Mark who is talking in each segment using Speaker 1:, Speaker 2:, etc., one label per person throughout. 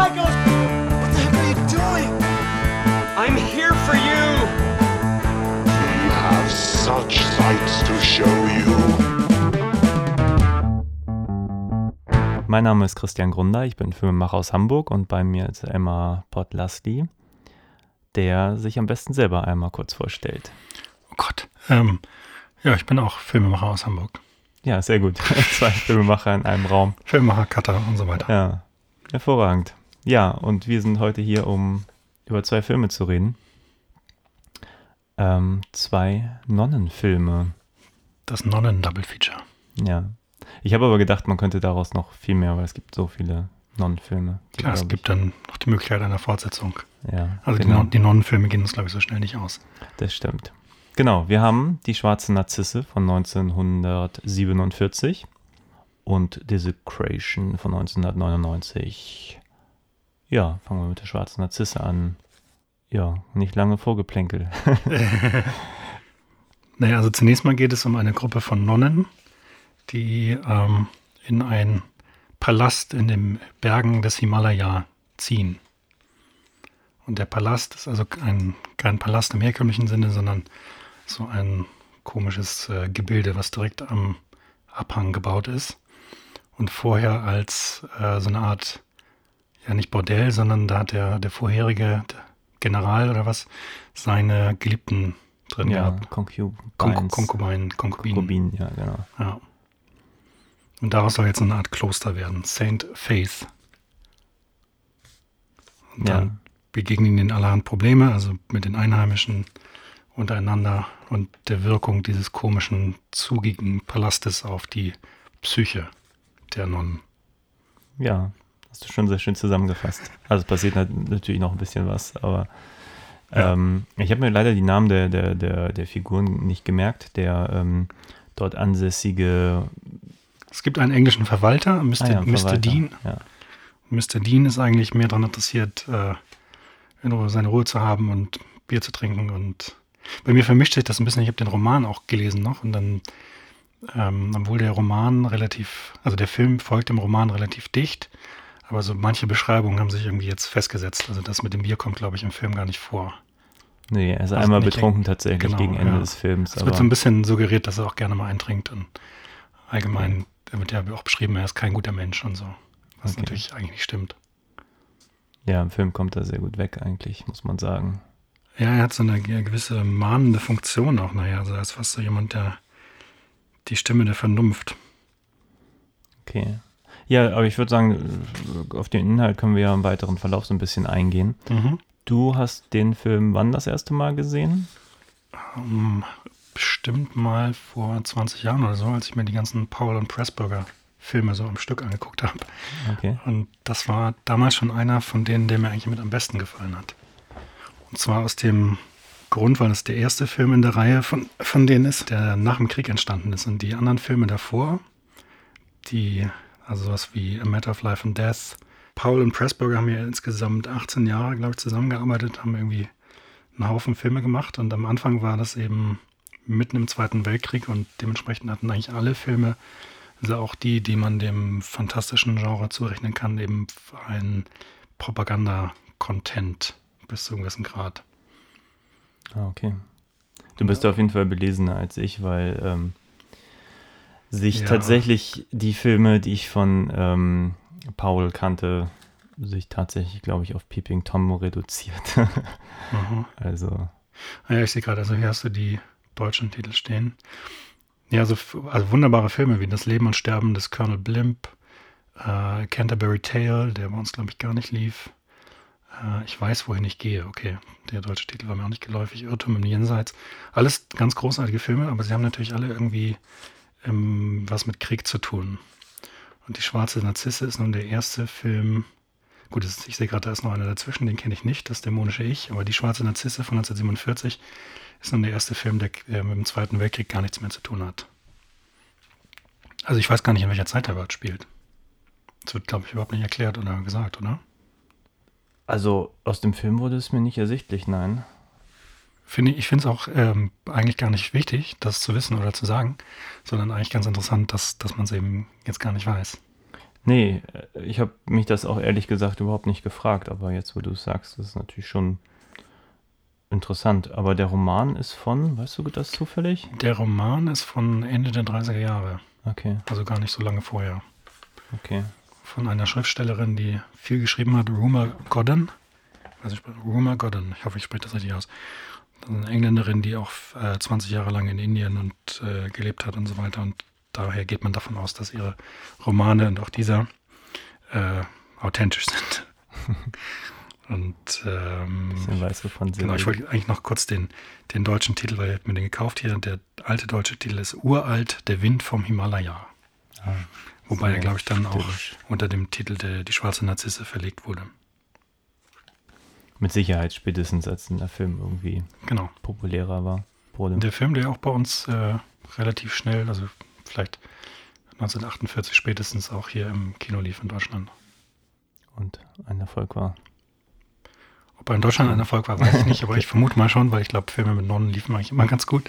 Speaker 1: create psychos.
Speaker 2: What the heck are you doing?
Speaker 3: I'm here for you!
Speaker 4: We have such sights to show you.
Speaker 5: Mein Name ist Christian Grunder, ich bin Filmemacher aus Hamburg und bei mir ist Emma Podlasty, der sich am besten selber einmal kurz vorstellt.
Speaker 6: Oh Gott. Ähm, ja, ich bin auch Filmemacher aus Hamburg.
Speaker 5: Ja, sehr gut. Zwei Filmemacher in einem Raum.
Speaker 6: Filmemacher, Cutter und so weiter.
Speaker 5: Ja, hervorragend. Ja, und wir sind heute hier, um über zwei Filme zu reden. Ähm, zwei Nonnenfilme.
Speaker 6: Das Nonnen-Double-Feature.
Speaker 5: Ja. Ich habe aber gedacht, man könnte daraus noch viel mehr, weil es gibt so viele Nonnenfilme. die,
Speaker 6: Klar, es gibt dann noch die Möglichkeit einer Fortsetzung.
Speaker 5: Ja,
Speaker 6: Also die,
Speaker 5: genau.
Speaker 6: Non die Nonnenfilme gehen uns, glaube ich, so schnell nicht aus.
Speaker 5: Das stimmt. Genau, wir haben Die schwarze Narzisse von 1947 und Desecration von 1999. Ja, fangen wir mit der schwarzen Narzisse an. Ja, nicht lange Vorgeplänkel.
Speaker 6: Naja, also zunächst mal geht es um eine Gruppe von Nonnen, die ähm, in einen Palast in den Bergen des Himalaya ziehen. Und der Palast ist also ein, kein Palast im herkömmlichen Sinne, sondern so ein komisches äh, Gebilde, was direkt am Abhang gebaut ist. Und vorher als äh, so eine Art, ja nicht Bordell, sondern da hat der, der vorherige General oder was seine Geliebten drin
Speaker 5: ja,
Speaker 6: gehabt.
Speaker 5: Concubines.
Speaker 6: Konk Konkubinen, Konkubinen.
Speaker 5: Ja, genau.
Speaker 6: Ja. Und daraus soll jetzt eine Art Kloster werden. Saint Faith. Und
Speaker 5: Ja.
Speaker 6: dann begegnen ihnen allerhand Probleme, also mit den Einheimischen untereinander und der Wirkung dieses komischen, zugigen Palastes auf die Psyche der Nonnen.
Speaker 5: Ja, hast du schon sehr schön zusammengefasst. Also es passiert nat- natürlich noch ein bisschen was, aber ähm, ich habe mir leider die Namen der, der, der, der Figuren nicht gemerkt. Der ähm, dort ansässige
Speaker 6: Es gibt einen englischen Verwalter, Mr.
Speaker 5: ah ja,
Speaker 6: Mr.
Speaker 5: Verwalter.
Speaker 6: Dean.
Speaker 5: Ja.
Speaker 6: Mr. Dean ist eigentlich mehr daran interessiert, äh, in Ruhe, seine Ruhe zu haben und Bier zu trinken. Und bei mir vermischt sich das ein bisschen. Ich habe den Roman auch gelesen noch und dann, ähm, obwohl der Roman relativ, also der Film folgt dem Roman relativ dicht, aber so manche Beschreibungen haben sich irgendwie jetzt festgesetzt. Also das mit dem Bier kommt, glaube ich, im Film gar nicht vor.
Speaker 5: Nee, er ist
Speaker 6: Also
Speaker 5: einmal betrunken tatsächlich
Speaker 6: genau,
Speaker 5: gegen Ende
Speaker 6: ja.
Speaker 5: des Films.
Speaker 6: Es wird so ein bisschen suggeriert, dass er auch gerne mal eintrinkt und allgemein wird ja auch beschrieben, er ist kein guter Mensch und so. Was
Speaker 5: Okay.
Speaker 6: natürlich eigentlich nicht stimmt.
Speaker 5: ja, im Film kommt er sehr gut weg eigentlich, muss man sagen.
Speaker 6: Ja, er hat so eine ge- gewisse mahnende Funktion auch nachher. Also er ist fast so jemand, der die Stimme der Vernunft.
Speaker 5: Okay. Ja, aber ich würde sagen, auf den Inhalt können wir ja im weiteren Verlauf so ein bisschen eingehen. Du hast den Film wann das erste Mal gesehen?
Speaker 6: Ähm, bestimmt mal vor 20 Jahren oder so, als ich mir die ganzen Paul und Pressburger Filme so am Stück angeguckt habe.
Speaker 5: Okay.
Speaker 6: Und das war damals schon einer von denen, der mir eigentlich mit am besten gefallen hat. Und zwar aus dem Grund, weil es der erste Film in der Reihe von, von denen ist, der nach dem Krieg entstanden ist. Und die anderen Filme davor, die, also sowas wie A Matter of Life and Death, Paul und Pressburger haben ja insgesamt 18 Jahre, glaube ich, zusammengearbeitet, haben irgendwie einen Haufen Filme gemacht. Und am Anfang war das eben mitten im Zweiten Weltkrieg und dementsprechend hatten eigentlich alle Filme, also auch die, die man dem fantastischen Genre zurechnen kann, eben einen Propaganda-Content bis zu einem gewissen Grad.
Speaker 5: Ah, okay. Du bist auf jeden Fall belesener als ich, weil ähm, sich
Speaker 6: Ja.
Speaker 5: tatsächlich die Filme, die ich von ähm, Paul kannte, sich tatsächlich, glaube ich, auf Peeping Tom reduziert.
Speaker 6: Mhm.
Speaker 5: also,
Speaker 6: Ah Ja, ich sehe gerade, also hier hast du die deutschen Titel stehen. Ja, also, also wunderbare Filme wie Das Leben und Sterben des Colonel Blimp, äh, Canterbury Tale, der bei uns, glaube ich, gar nicht lief. Äh, ich weiß, wohin ich gehe. Okay, der deutsche Titel war mir auch nicht geläufig. Irrtum im Jenseits. Alles ganz großartige Filme, aber sie haben natürlich alle irgendwie ähm, was mit Krieg zu tun. Und Die Schwarze Narzisse ist nun der erste Film. Gut, ich sehe gerade, da ist noch einer dazwischen, den kenne ich nicht, das dämonische Ich. Aber Die Schwarze Narzisse von 1947 ist nun der erste Film, der äh, mit dem Zweiten Weltkrieg gar nichts mehr zu tun hat. Also ich weiß gar nicht, in welcher Zeit er überhaupt spielt. Das wird, glaube ich, überhaupt nicht erklärt oder gesagt, oder?
Speaker 5: also aus dem Film wurde es mir nicht ersichtlich, nein.
Speaker 6: Finde ich, ich finde es auch ähm, eigentlich gar nicht wichtig, das zu wissen oder zu sagen, sondern eigentlich ganz interessant, dass, dass man es eben jetzt gar nicht weiß.
Speaker 5: Nee, ich habe mich das auch ehrlich gesagt überhaupt nicht gefragt, aber jetzt, wo du es sagst, das ist natürlich schon interessant. Aber der Roman ist von, weißt du das zufällig?
Speaker 6: Der Roman ist von Ende der 30er Jahre,
Speaker 5: Okay,
Speaker 6: also gar nicht so lange vorher.
Speaker 5: okay.
Speaker 6: Von einer Schriftstellerin, die viel geschrieben hat, Rumer Godden. Also ich, Rumer Godden, ich hoffe, ich spreche das richtig aus. Eine Engländerin, die auch äh, 20 Jahre lang in Indien und äh, gelebt hat und so weiter. Und daher geht man davon aus, dass ihre Romane und auch dieser äh, authentisch sind. und ähm,
Speaker 5: Bisschen weiße von
Speaker 6: Genau, ich wollte eigentlich noch kurz den, den deutschen Titel, weil ich habe mir den gekauft hier. Der alte deutsche Titel ist Uralt, der Wind vom Himalaya. Wobei
Speaker 5: sehr
Speaker 6: er, glaube ich, dann auch unter dem Titel der, Die schwarze Narzisse verlegt wurde.
Speaker 5: Mit Sicherheit spätestens, als der Film irgendwie
Speaker 6: Genau.
Speaker 5: populärer war. Wurde.
Speaker 6: Der Film, der auch bei uns äh, relativ schnell, also vielleicht 1948 spätestens auch hier im Kino lief in Deutschland.
Speaker 5: Und ein Erfolg war.
Speaker 6: Ob er in Deutschland ein Erfolg war, weiß ich nicht, aber ich vermute mal schon, weil ich glaube, Filme mit Nonnen liefen eigentlich immer ganz gut.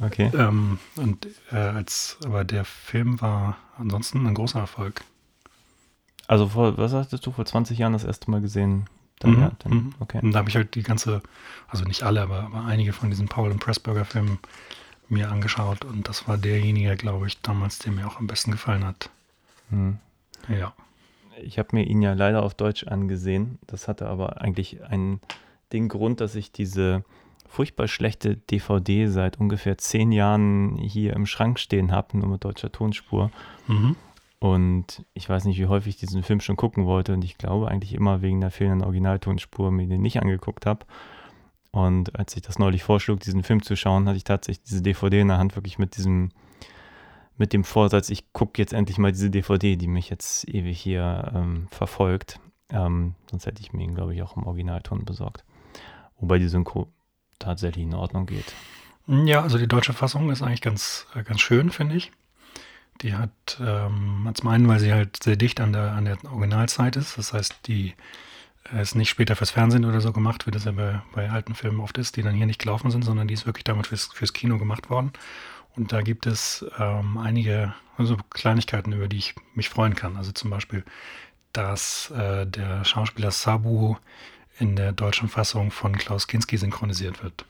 Speaker 5: Okay.
Speaker 6: Ähm, und äh, als, aber der Film war ansonsten ein großer Erfolg.
Speaker 5: Also vor, was sagtest du, vor 20 Jahren das erste Mal gesehen? Dann,
Speaker 6: Mhm,
Speaker 5: ja, dann,
Speaker 6: mhm.
Speaker 5: okay.
Speaker 6: Und da habe ich halt die ganze, also nicht alle, aber, aber einige von diesen Paul und Pressburger Filmen mir angeschaut und das war derjenige, glaube ich, damals, der mir auch am besten gefallen hat.
Speaker 5: Mhm.
Speaker 6: Ja.
Speaker 5: Ich habe mir ihn ja leider auf Deutsch angesehen. Das hatte aber eigentlich einen, den Grund, dass ich diese furchtbar schlechte DVD seit ungefähr zehn Jahren hier im Schrank stehen habe, nur mit deutscher Tonspur.
Speaker 6: Mhm.
Speaker 5: Und ich weiß nicht, wie häufig ich diesen Film schon gucken wollte. Und ich glaube eigentlich immer wegen der fehlenden Originaltonspur mir den nicht angeguckt habe. Und als ich das neulich vorschlug, diesen Film zu schauen, hatte ich tatsächlich diese DVD in der Hand, wirklich mit diesem, mit dem Vorsatz, ich gucke jetzt endlich mal diese DVD, die mich jetzt ewig hier ähm, verfolgt. Ähm, sonst hätte ich mir ihn, glaube ich, auch im Originalton besorgt. Wobei die Synchro tatsächlich in Ordnung geht.
Speaker 6: Ja, also die deutsche Fassung ist eigentlich ganz, äh, ganz schön, finde ich. Die hat, ähm, zum einen, weil sie halt sehr dicht an der, an der Originalzeit ist. Das heißt, die äh, ist nicht später fürs Fernsehen oder so gemacht, wie das ja bei, bei alten Filmen oft ist, die dann hier nicht gelaufen sind, sondern die ist wirklich damals fürs, fürs Kino gemacht worden. Und da gibt es ähm, einige also Kleinigkeiten, über die ich mich freuen kann. Also zum Beispiel, dass äh, der Schauspieler Sabu in der deutschen Fassung von Klaus Kinski synchronisiert wird.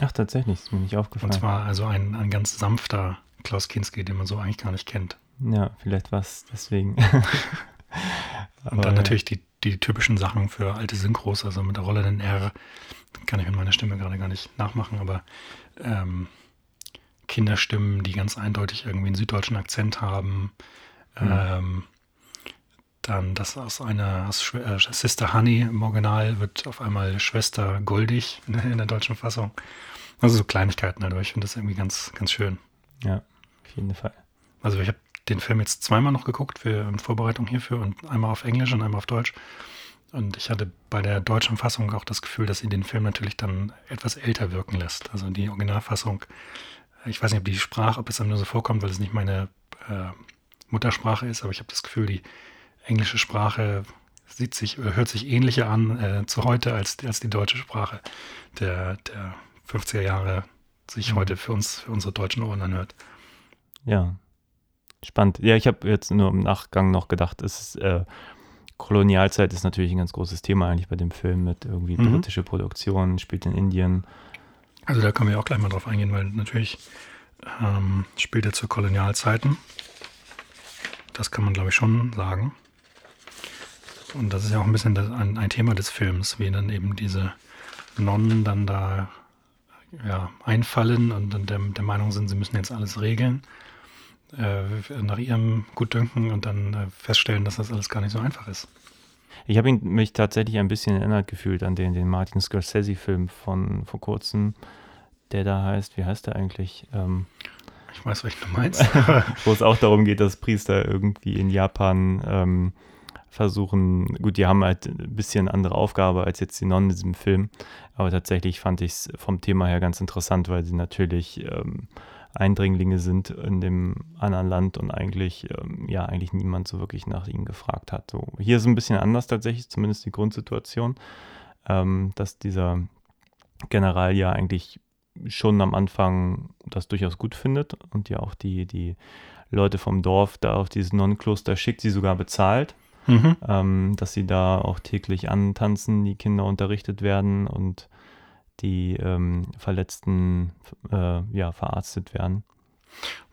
Speaker 5: Ach, tatsächlich, ist mir nicht aufgefallen.
Speaker 6: Und zwar also ein, ein ganz sanfter Klaus Kinski, den man so eigentlich gar nicht kennt.
Speaker 5: Ja, vielleicht war es deswegen.
Speaker 6: Und dann natürlich die, die typischen Sachen für alte Synchros, also mit der rollenden R, kann ich mit meiner Stimme gerade gar nicht nachmachen, aber ähm, Kinderstimmen, die ganz eindeutig irgendwie einen süddeutschen Akzent haben. Ähm, dann das aus einer aus Schw- äh, Sister Honey im Original wird auf einmal Schwester Goldig in der, in der deutschen Fassung. Also so Kleinigkeiten, aber ich finde das irgendwie ganz, ganz schön.
Speaker 5: Ja, auf jeden Fall.
Speaker 6: Also ich habe den Film jetzt zweimal noch geguckt für in Vorbereitung hierfür und einmal auf Englisch und einmal auf Deutsch. Und ich hatte bei der deutschen Fassung auch das Gefühl, dass sie den Film natürlich dann etwas älter wirken lässt. Also die Originalfassung, ich weiß nicht, ob die Sprache, ob es einem nur so vorkommt, weil es nicht meine äh, Muttersprache ist, aber ich habe das Gefühl, die englische Sprache sieht sich, oder hört sich ähnlicher an äh, zu heute als, als die deutsche Sprache der, der 50er Jahre sich heute für uns, für unsere deutschen Ohren anhört.
Speaker 5: Ja, spannend. Ja, ich habe jetzt nur im Nachgang noch gedacht, es ist, äh, Kolonialzeit ist natürlich ein ganz großes Thema eigentlich bei dem Film mit irgendwie
Speaker 6: Mhm.
Speaker 5: britische Produktion, spielt in Indien.
Speaker 6: Also da können wir auch gleich mal drauf eingehen, weil natürlich ähm, spielt er zu Kolonialzeiten. Das kann man, glaube ich, schon sagen. Und das ist ja auch ein bisschen ein, ein Thema des Films, wie dann eben diese Nonnen dann da ja, einfallen und dann der, der Meinung sind, sie müssen jetzt alles regeln, äh, nach ihrem Gutdünken und dann äh, feststellen, dass das alles gar nicht so einfach ist.
Speaker 5: Ich habe mich tatsächlich ein bisschen erinnert gefühlt an den, den Martin Scorsese-Film von vor kurzem, der da heißt, wie heißt der eigentlich? Ähm,
Speaker 6: Ich weiß, was du meinst.
Speaker 5: wo es auch darum geht, dass Priester irgendwie in Japan ähm, versuchen, gut, die haben halt ein bisschen andere Aufgabe als jetzt die Nonnen in diesem Film, aber tatsächlich fand ich es vom Thema her ganz interessant, weil sie natürlich ähm, Eindringlinge sind in dem anderen Land und eigentlich, ähm, ja, eigentlich niemand so wirklich nach ihnen gefragt hat. So, hier ist ein bisschen anders tatsächlich, zumindest die Grundsituation, ähm, dass dieser General ja eigentlich schon am Anfang das durchaus gut findet und ja auch die, die Leute vom Dorf da auf dieses Nonnenkloster schickt, sie sogar bezahlt,
Speaker 6: Mhm.
Speaker 5: ähm, dass sie da auch täglich antanzen, die Kinder unterrichtet werden und die ähm, Verletzten äh, ja, verarztet werden.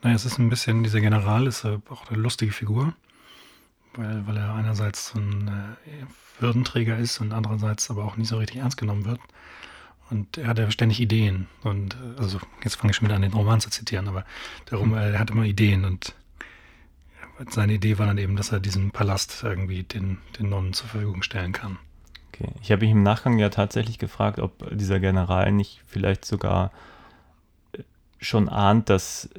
Speaker 6: Naja, es ist ein bisschen, dieser General ist äh, auch eine lustige Figur, weil, weil er einerseits so ein äh, Würdenträger ist und andererseits aber auch nicht so richtig ernst genommen wird. Und er hat ja ständig Ideen. Und äh, also jetzt fange ich schon wieder an, den Roman zu zitieren, aber darum, äh, er hat immer Ideen und seine Idee war dann eben, dass er diesen Palast irgendwie den, den Nonnen zur Verfügung stellen kann.
Speaker 5: Okay. Ich habe mich im Nachgang ja tatsächlich gefragt, ob dieser General nicht vielleicht sogar äh, schon ahnt, dass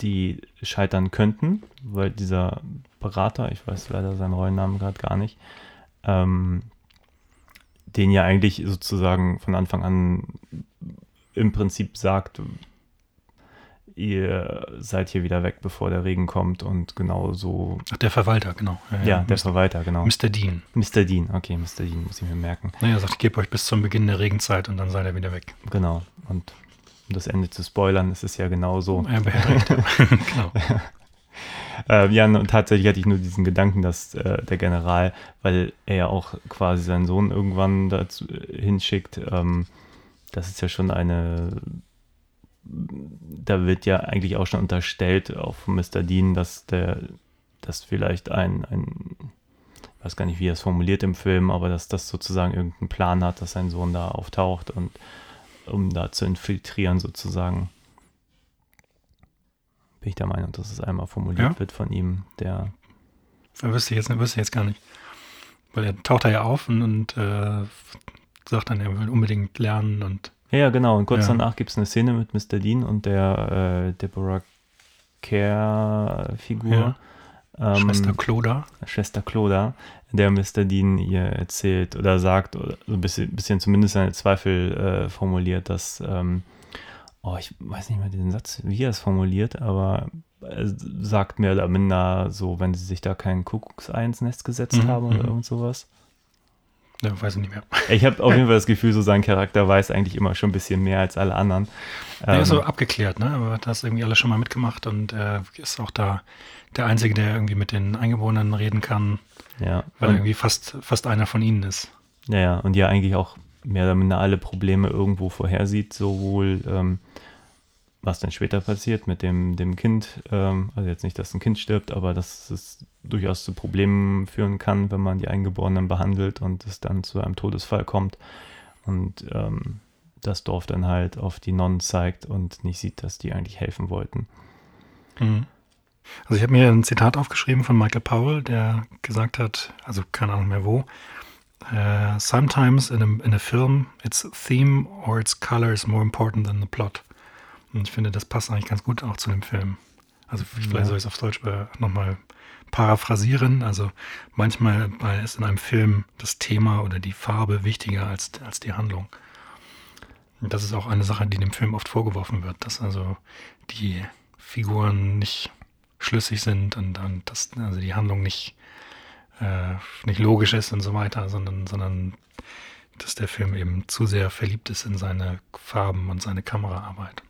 Speaker 5: die scheitern könnten, weil dieser Berater, ich weiß leider seinen Rollennamen gerade gar nicht, ähm, den ja eigentlich sozusagen von Anfang an im Prinzip sagt, ihr seid hier wieder weg, bevor der Regen kommt und genau so,
Speaker 6: Ach, der Verwalter, genau.
Speaker 5: ja, der
Speaker 6: Mr.
Speaker 5: Verwalter, genau.
Speaker 6: Mr. Dean.
Speaker 5: Mr. Dean, okay, Mr. Dean muss ich mir merken.
Speaker 6: Naja, sagt, ich gebe euch bis zum Beginn der Regenzeit und dann seid ihr wieder weg.
Speaker 5: Genau. Und um das Ende zu spoilern, ist es ja genau so.
Speaker 6: Er ja. genau.
Speaker 5: Äh, ja, und tatsächlich hatte ich nur diesen Gedanken, dass äh, der General, weil er ja auch quasi seinen Sohn irgendwann dazu äh, hinschickt, ähm, das ist ja schon eine, da wird ja eigentlich auch schon unterstellt, auch von Mr. Dean, dass der, dass vielleicht ein, ein, ich weiß gar nicht, wie er es formuliert im Film, aber dass das sozusagen irgendeinen Plan hat, dass sein Sohn da auftaucht und um da zu infiltrieren sozusagen. Bin ich der Meinung, dass es einmal formuliert
Speaker 6: Ja?
Speaker 5: wird von ihm, der
Speaker 6: Das wüsste ich jetzt, wüsste jetzt gar nicht. Weil er taucht da ja auf und, und äh, sagt dann, er will unbedingt lernen und
Speaker 5: Ja, ja, genau. Und kurz
Speaker 6: Ja.
Speaker 5: danach gibt es eine Szene mit Mr. Dean und der äh, Deborah Care-Figur. Ähm,
Speaker 6: Schwester Cloda.
Speaker 5: Schwester Cloda, der Mr. Dean ihr erzählt oder sagt, oder so ein bisschen, bisschen zumindest seine Zweifel äh, formuliert, dass, ähm, oh, ich weiß nicht mehr den Satz, wie er es formuliert, aber er sagt mehr oder minder so, wenn sie sich da kein Kuckucksei ins Nest gesetzt
Speaker 6: Mhm,
Speaker 5: haben oder
Speaker 6: mhm.
Speaker 5: irgend sowas.
Speaker 6: Ja, weiß ich nicht mehr.
Speaker 5: Ich habe auf jeden Fall das Gefühl, so sein Charakter weiß eigentlich immer schon ein bisschen mehr als alle anderen.
Speaker 6: Er ist
Speaker 5: Ähm,
Speaker 6: so abgeklärt, ne? Aber hat das irgendwie alles schon mal mitgemacht und er ist auch da der Einzige, der irgendwie mit den Eingeborenen reden kann,
Speaker 5: ja,
Speaker 6: weil er irgendwie fast, fast einer von ihnen ist.
Speaker 5: ja, ja, und ja eigentlich auch mehr oder minder alle Probleme irgendwo vorhersieht, sowohl ähm, was dann später passiert mit dem, dem Kind, ähm, also jetzt nicht, dass ein Kind stirbt, aber dass es durchaus zu Problemen führen kann, wenn man die Eingeborenen behandelt und es dann zu einem Todesfall kommt und ähm, das Dorf dann halt auf die Nonnen zeigt und nicht sieht, dass die eigentlich helfen wollten.
Speaker 6: Mhm. Also ich habe mir ein Zitat aufgeschrieben von Michael Powell, der gesagt hat, also keine Ahnung mehr wo, äh, sometimes in a, in a film its theme or its color is more important than the plot. Und ich finde, das passt eigentlich ganz gut auch zu dem Film. Also vielleicht
Speaker 5: Ja.
Speaker 6: soll ich es auf Deutsch äh, nochmal paraphrasieren. Also manchmal bei- ist in einem Film das Thema oder die Farbe wichtiger als, als die Handlung. Und das ist auch eine Sache, die dem Film oft vorgeworfen wird, dass also die Figuren nicht schlüssig sind und, und dass also die Handlung nicht, äh, nicht logisch ist und so weiter, sondern, sondern dass der Film eben zu sehr verliebt ist in seine Farben und seine Kameraarbeit.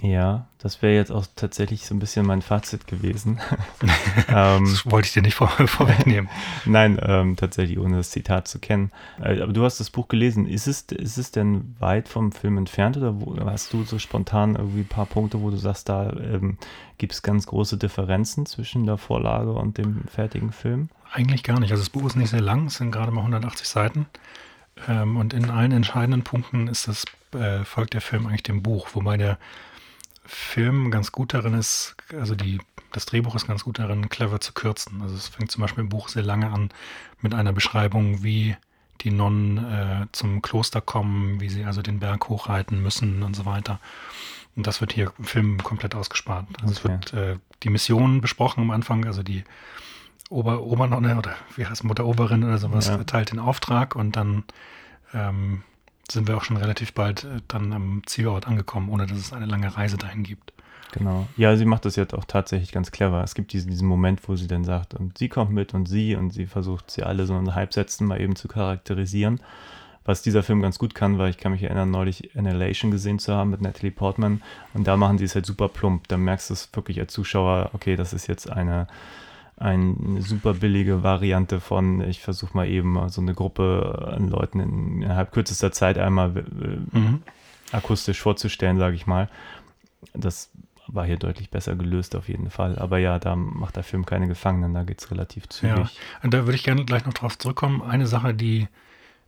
Speaker 5: Ja, das wäre jetzt auch tatsächlich so ein bisschen mein Fazit gewesen. ähm,
Speaker 6: Das wollte ich dir nicht vor, vorwegnehmen.
Speaker 5: nein, ähm, tatsächlich ohne das Zitat zu kennen. Äh, aber du hast das Buch gelesen. Ist es, ist es denn weit vom Film entfernt oder wo, hast du so spontan irgendwie ein paar Punkte, wo du sagst, da ähm, gibt es ganz große Differenzen zwischen der Vorlage und dem fertigen Film?
Speaker 6: Eigentlich gar nicht. Also das Buch ist nicht sehr lang, es sind gerade mal 180 Seiten. Ähm, und in allen entscheidenden Punkten ist das, äh, folgt der Film eigentlich dem Buch, wobei der Film ganz gut darin ist, also die, das Drehbuch ist ganz gut darin, clever zu kürzen. Also es fängt zum Beispiel im Buch sehr lange an mit einer Beschreibung, wie die Nonnen äh, zum Kloster kommen, wie sie also den Berg hochreiten müssen und so weiter. Und das wird hier im Film komplett ausgespart. Also
Speaker 5: Okay.
Speaker 6: es wird äh, die Mission besprochen am Anfang, also die Ober Obernonne oder wie heißt Mutter Oberin oder sowas
Speaker 5: Ja.
Speaker 6: erteilt den Auftrag und dann ähm, sind wir auch schon relativ bald äh, dann am Zielort angekommen, ohne dass es eine lange Reise dahin gibt.
Speaker 5: Genau. Ja, sie macht das jetzt auch tatsächlich ganz clever. Es gibt diesen, diesen Moment, wo sie dann sagt, und sie kommt mit und sie und sie versucht sie alle so in Halbsätzen mal eben zu charakterisieren. Was dieser Film ganz gut kann, weil ich kann mich erinnern, neulich Annihilation gesehen zu haben mit Natalie Portman und da machen die es halt super plump. Da merkst du es wirklich als Zuschauer, okay, das ist jetzt eine, eine super billige Variante von, ich versuche mal eben so eine Gruppe an Leuten in, innerhalb kürzester Zeit einmal äh,
Speaker 6: Mhm.
Speaker 5: akustisch vorzustellen, sage ich mal. Das war hier deutlich besser gelöst auf jeden Fall. Aber ja, da macht der Film keine Gefangenen, da geht es relativ
Speaker 6: Ja,
Speaker 5: zügig.
Speaker 6: und da würde ich gerne gleich noch drauf zurückkommen. Eine Sache, die,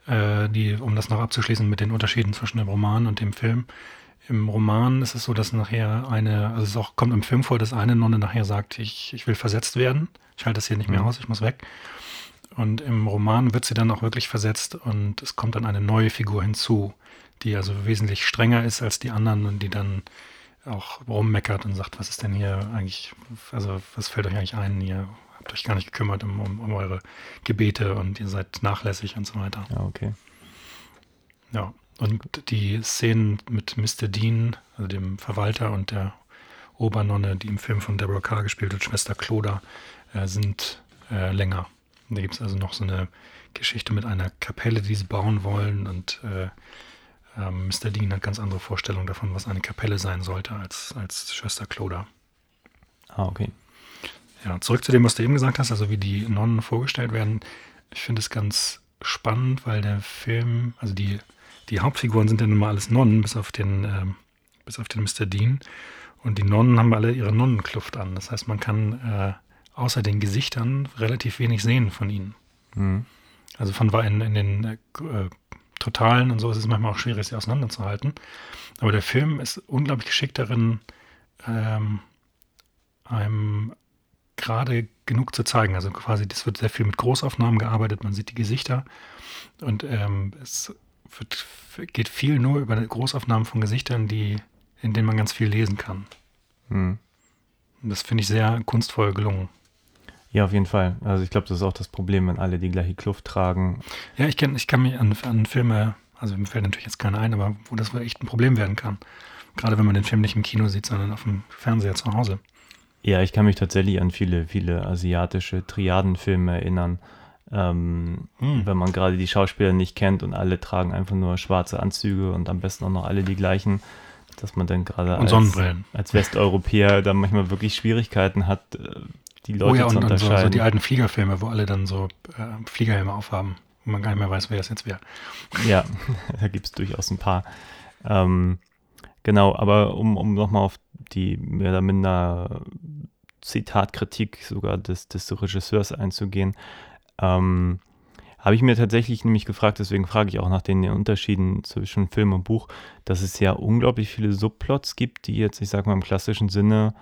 Speaker 6: äh, die, um das noch abzuschließen mit den Unterschieden zwischen dem Roman und dem Film. Im Roman ist es so, dass nachher eine, also es auch, kommt im Film vor, dass eine Nonne nachher sagt, ich, ich will versetzt werden. Ich halte das hier nicht mehr
Speaker 5: Mhm.
Speaker 6: aus, ich muss weg. Und im Roman wird sie dann auch wirklich versetzt und es kommt dann eine neue Figur hinzu, die also wesentlich strenger ist als die anderen und die dann auch rummeckert und sagt, was ist denn hier eigentlich, also was fällt euch eigentlich ein, ihr habt euch gar nicht gekümmert um, um, um eure Gebete und ihr seid nachlässig und so weiter.
Speaker 5: Ja, okay.
Speaker 6: Ja, und die Szenen mit Mr. Dean, also dem Verwalter und der Obernonne, die im Film von Deborah Carr gespielt wird, Schwester Cloda, äh, sind äh, länger. Da gibt es also noch so eine Geschichte mit einer Kapelle, die sie bauen wollen und äh, ähm, Mr. Dean hat ganz andere Vorstellungen davon, was eine Kapelle sein sollte als, als Schwester Cloda.
Speaker 5: Ah, okay.
Speaker 6: Ja, zurück zu dem, was du eben gesagt hast, also wie die Nonnen vorgestellt werden. Ich finde es ganz spannend, weil der Film, also die, die Hauptfiguren sind ja nun mal alles Nonnen, bis auf den, ähm, bis auf den Mr. Dean. Und die Nonnen haben alle ihre Nonnenkluft an. Das heißt, man kann äh, außer den Gesichtern relativ wenig sehen von ihnen.
Speaker 5: Mhm.
Speaker 6: Also von in, in den äh, Totalen und so ist es manchmal auch schwierig, sie auseinanderzuhalten. Aber der Film ist unglaublich geschickt darin, ähm, einem gerade genug zu zeigen. Also quasi, das wird sehr viel mit Großaufnahmen gearbeitet, man sieht die Gesichter und ähm, es wird, geht viel nur über Großaufnahmen von Gesichtern, die, in denen man ganz viel lesen kann.
Speaker 5: Mhm.
Speaker 6: Das finde ich sehr kunstvoll gelungen.
Speaker 5: Ja, auf jeden Fall. Also ich glaube, das ist auch das Problem, wenn alle die gleiche Kluft tragen.
Speaker 6: Ja, ich, kenn, ich kann mich an, an Filme, also mir fällt natürlich jetzt keiner ein, aber wo das wohl echt ein Problem werden kann. Gerade wenn man den Film nicht im Kino sieht, sondern auf dem Fernseher zu Hause.
Speaker 5: Ja, ich kann mich tatsächlich an viele, viele asiatische Triadenfilme erinnern. Ähm,
Speaker 6: Hm.
Speaker 5: Wenn man gerade die Schauspieler nicht kennt und alle tragen einfach nur schwarze Anzüge und am besten auch noch alle die gleichen, dass man dann gerade als, als Westeuropäer da manchmal wirklich Schwierigkeiten hat, äh, die Leute
Speaker 6: oh ja,
Speaker 5: zu
Speaker 6: und, und so,
Speaker 5: unterscheiden.
Speaker 6: so die alten Fliegerfilme, wo alle dann so äh, Fliegerhelme aufhaben und man gar nicht mehr weiß, wer das jetzt wäre.
Speaker 5: Ja, da gibt es durchaus ein paar. Ähm, genau, aber um, um nochmal auf die mehr oder minder Zitatkritik sogar des, des Regisseurs einzugehen, ähm, habe ich mir tatsächlich nämlich gefragt, deswegen frage ich auch nach den Unterschieden zwischen Film und Buch, dass es ja unglaublich viele Subplots gibt, die jetzt, ich sag mal im klassischen Sinne,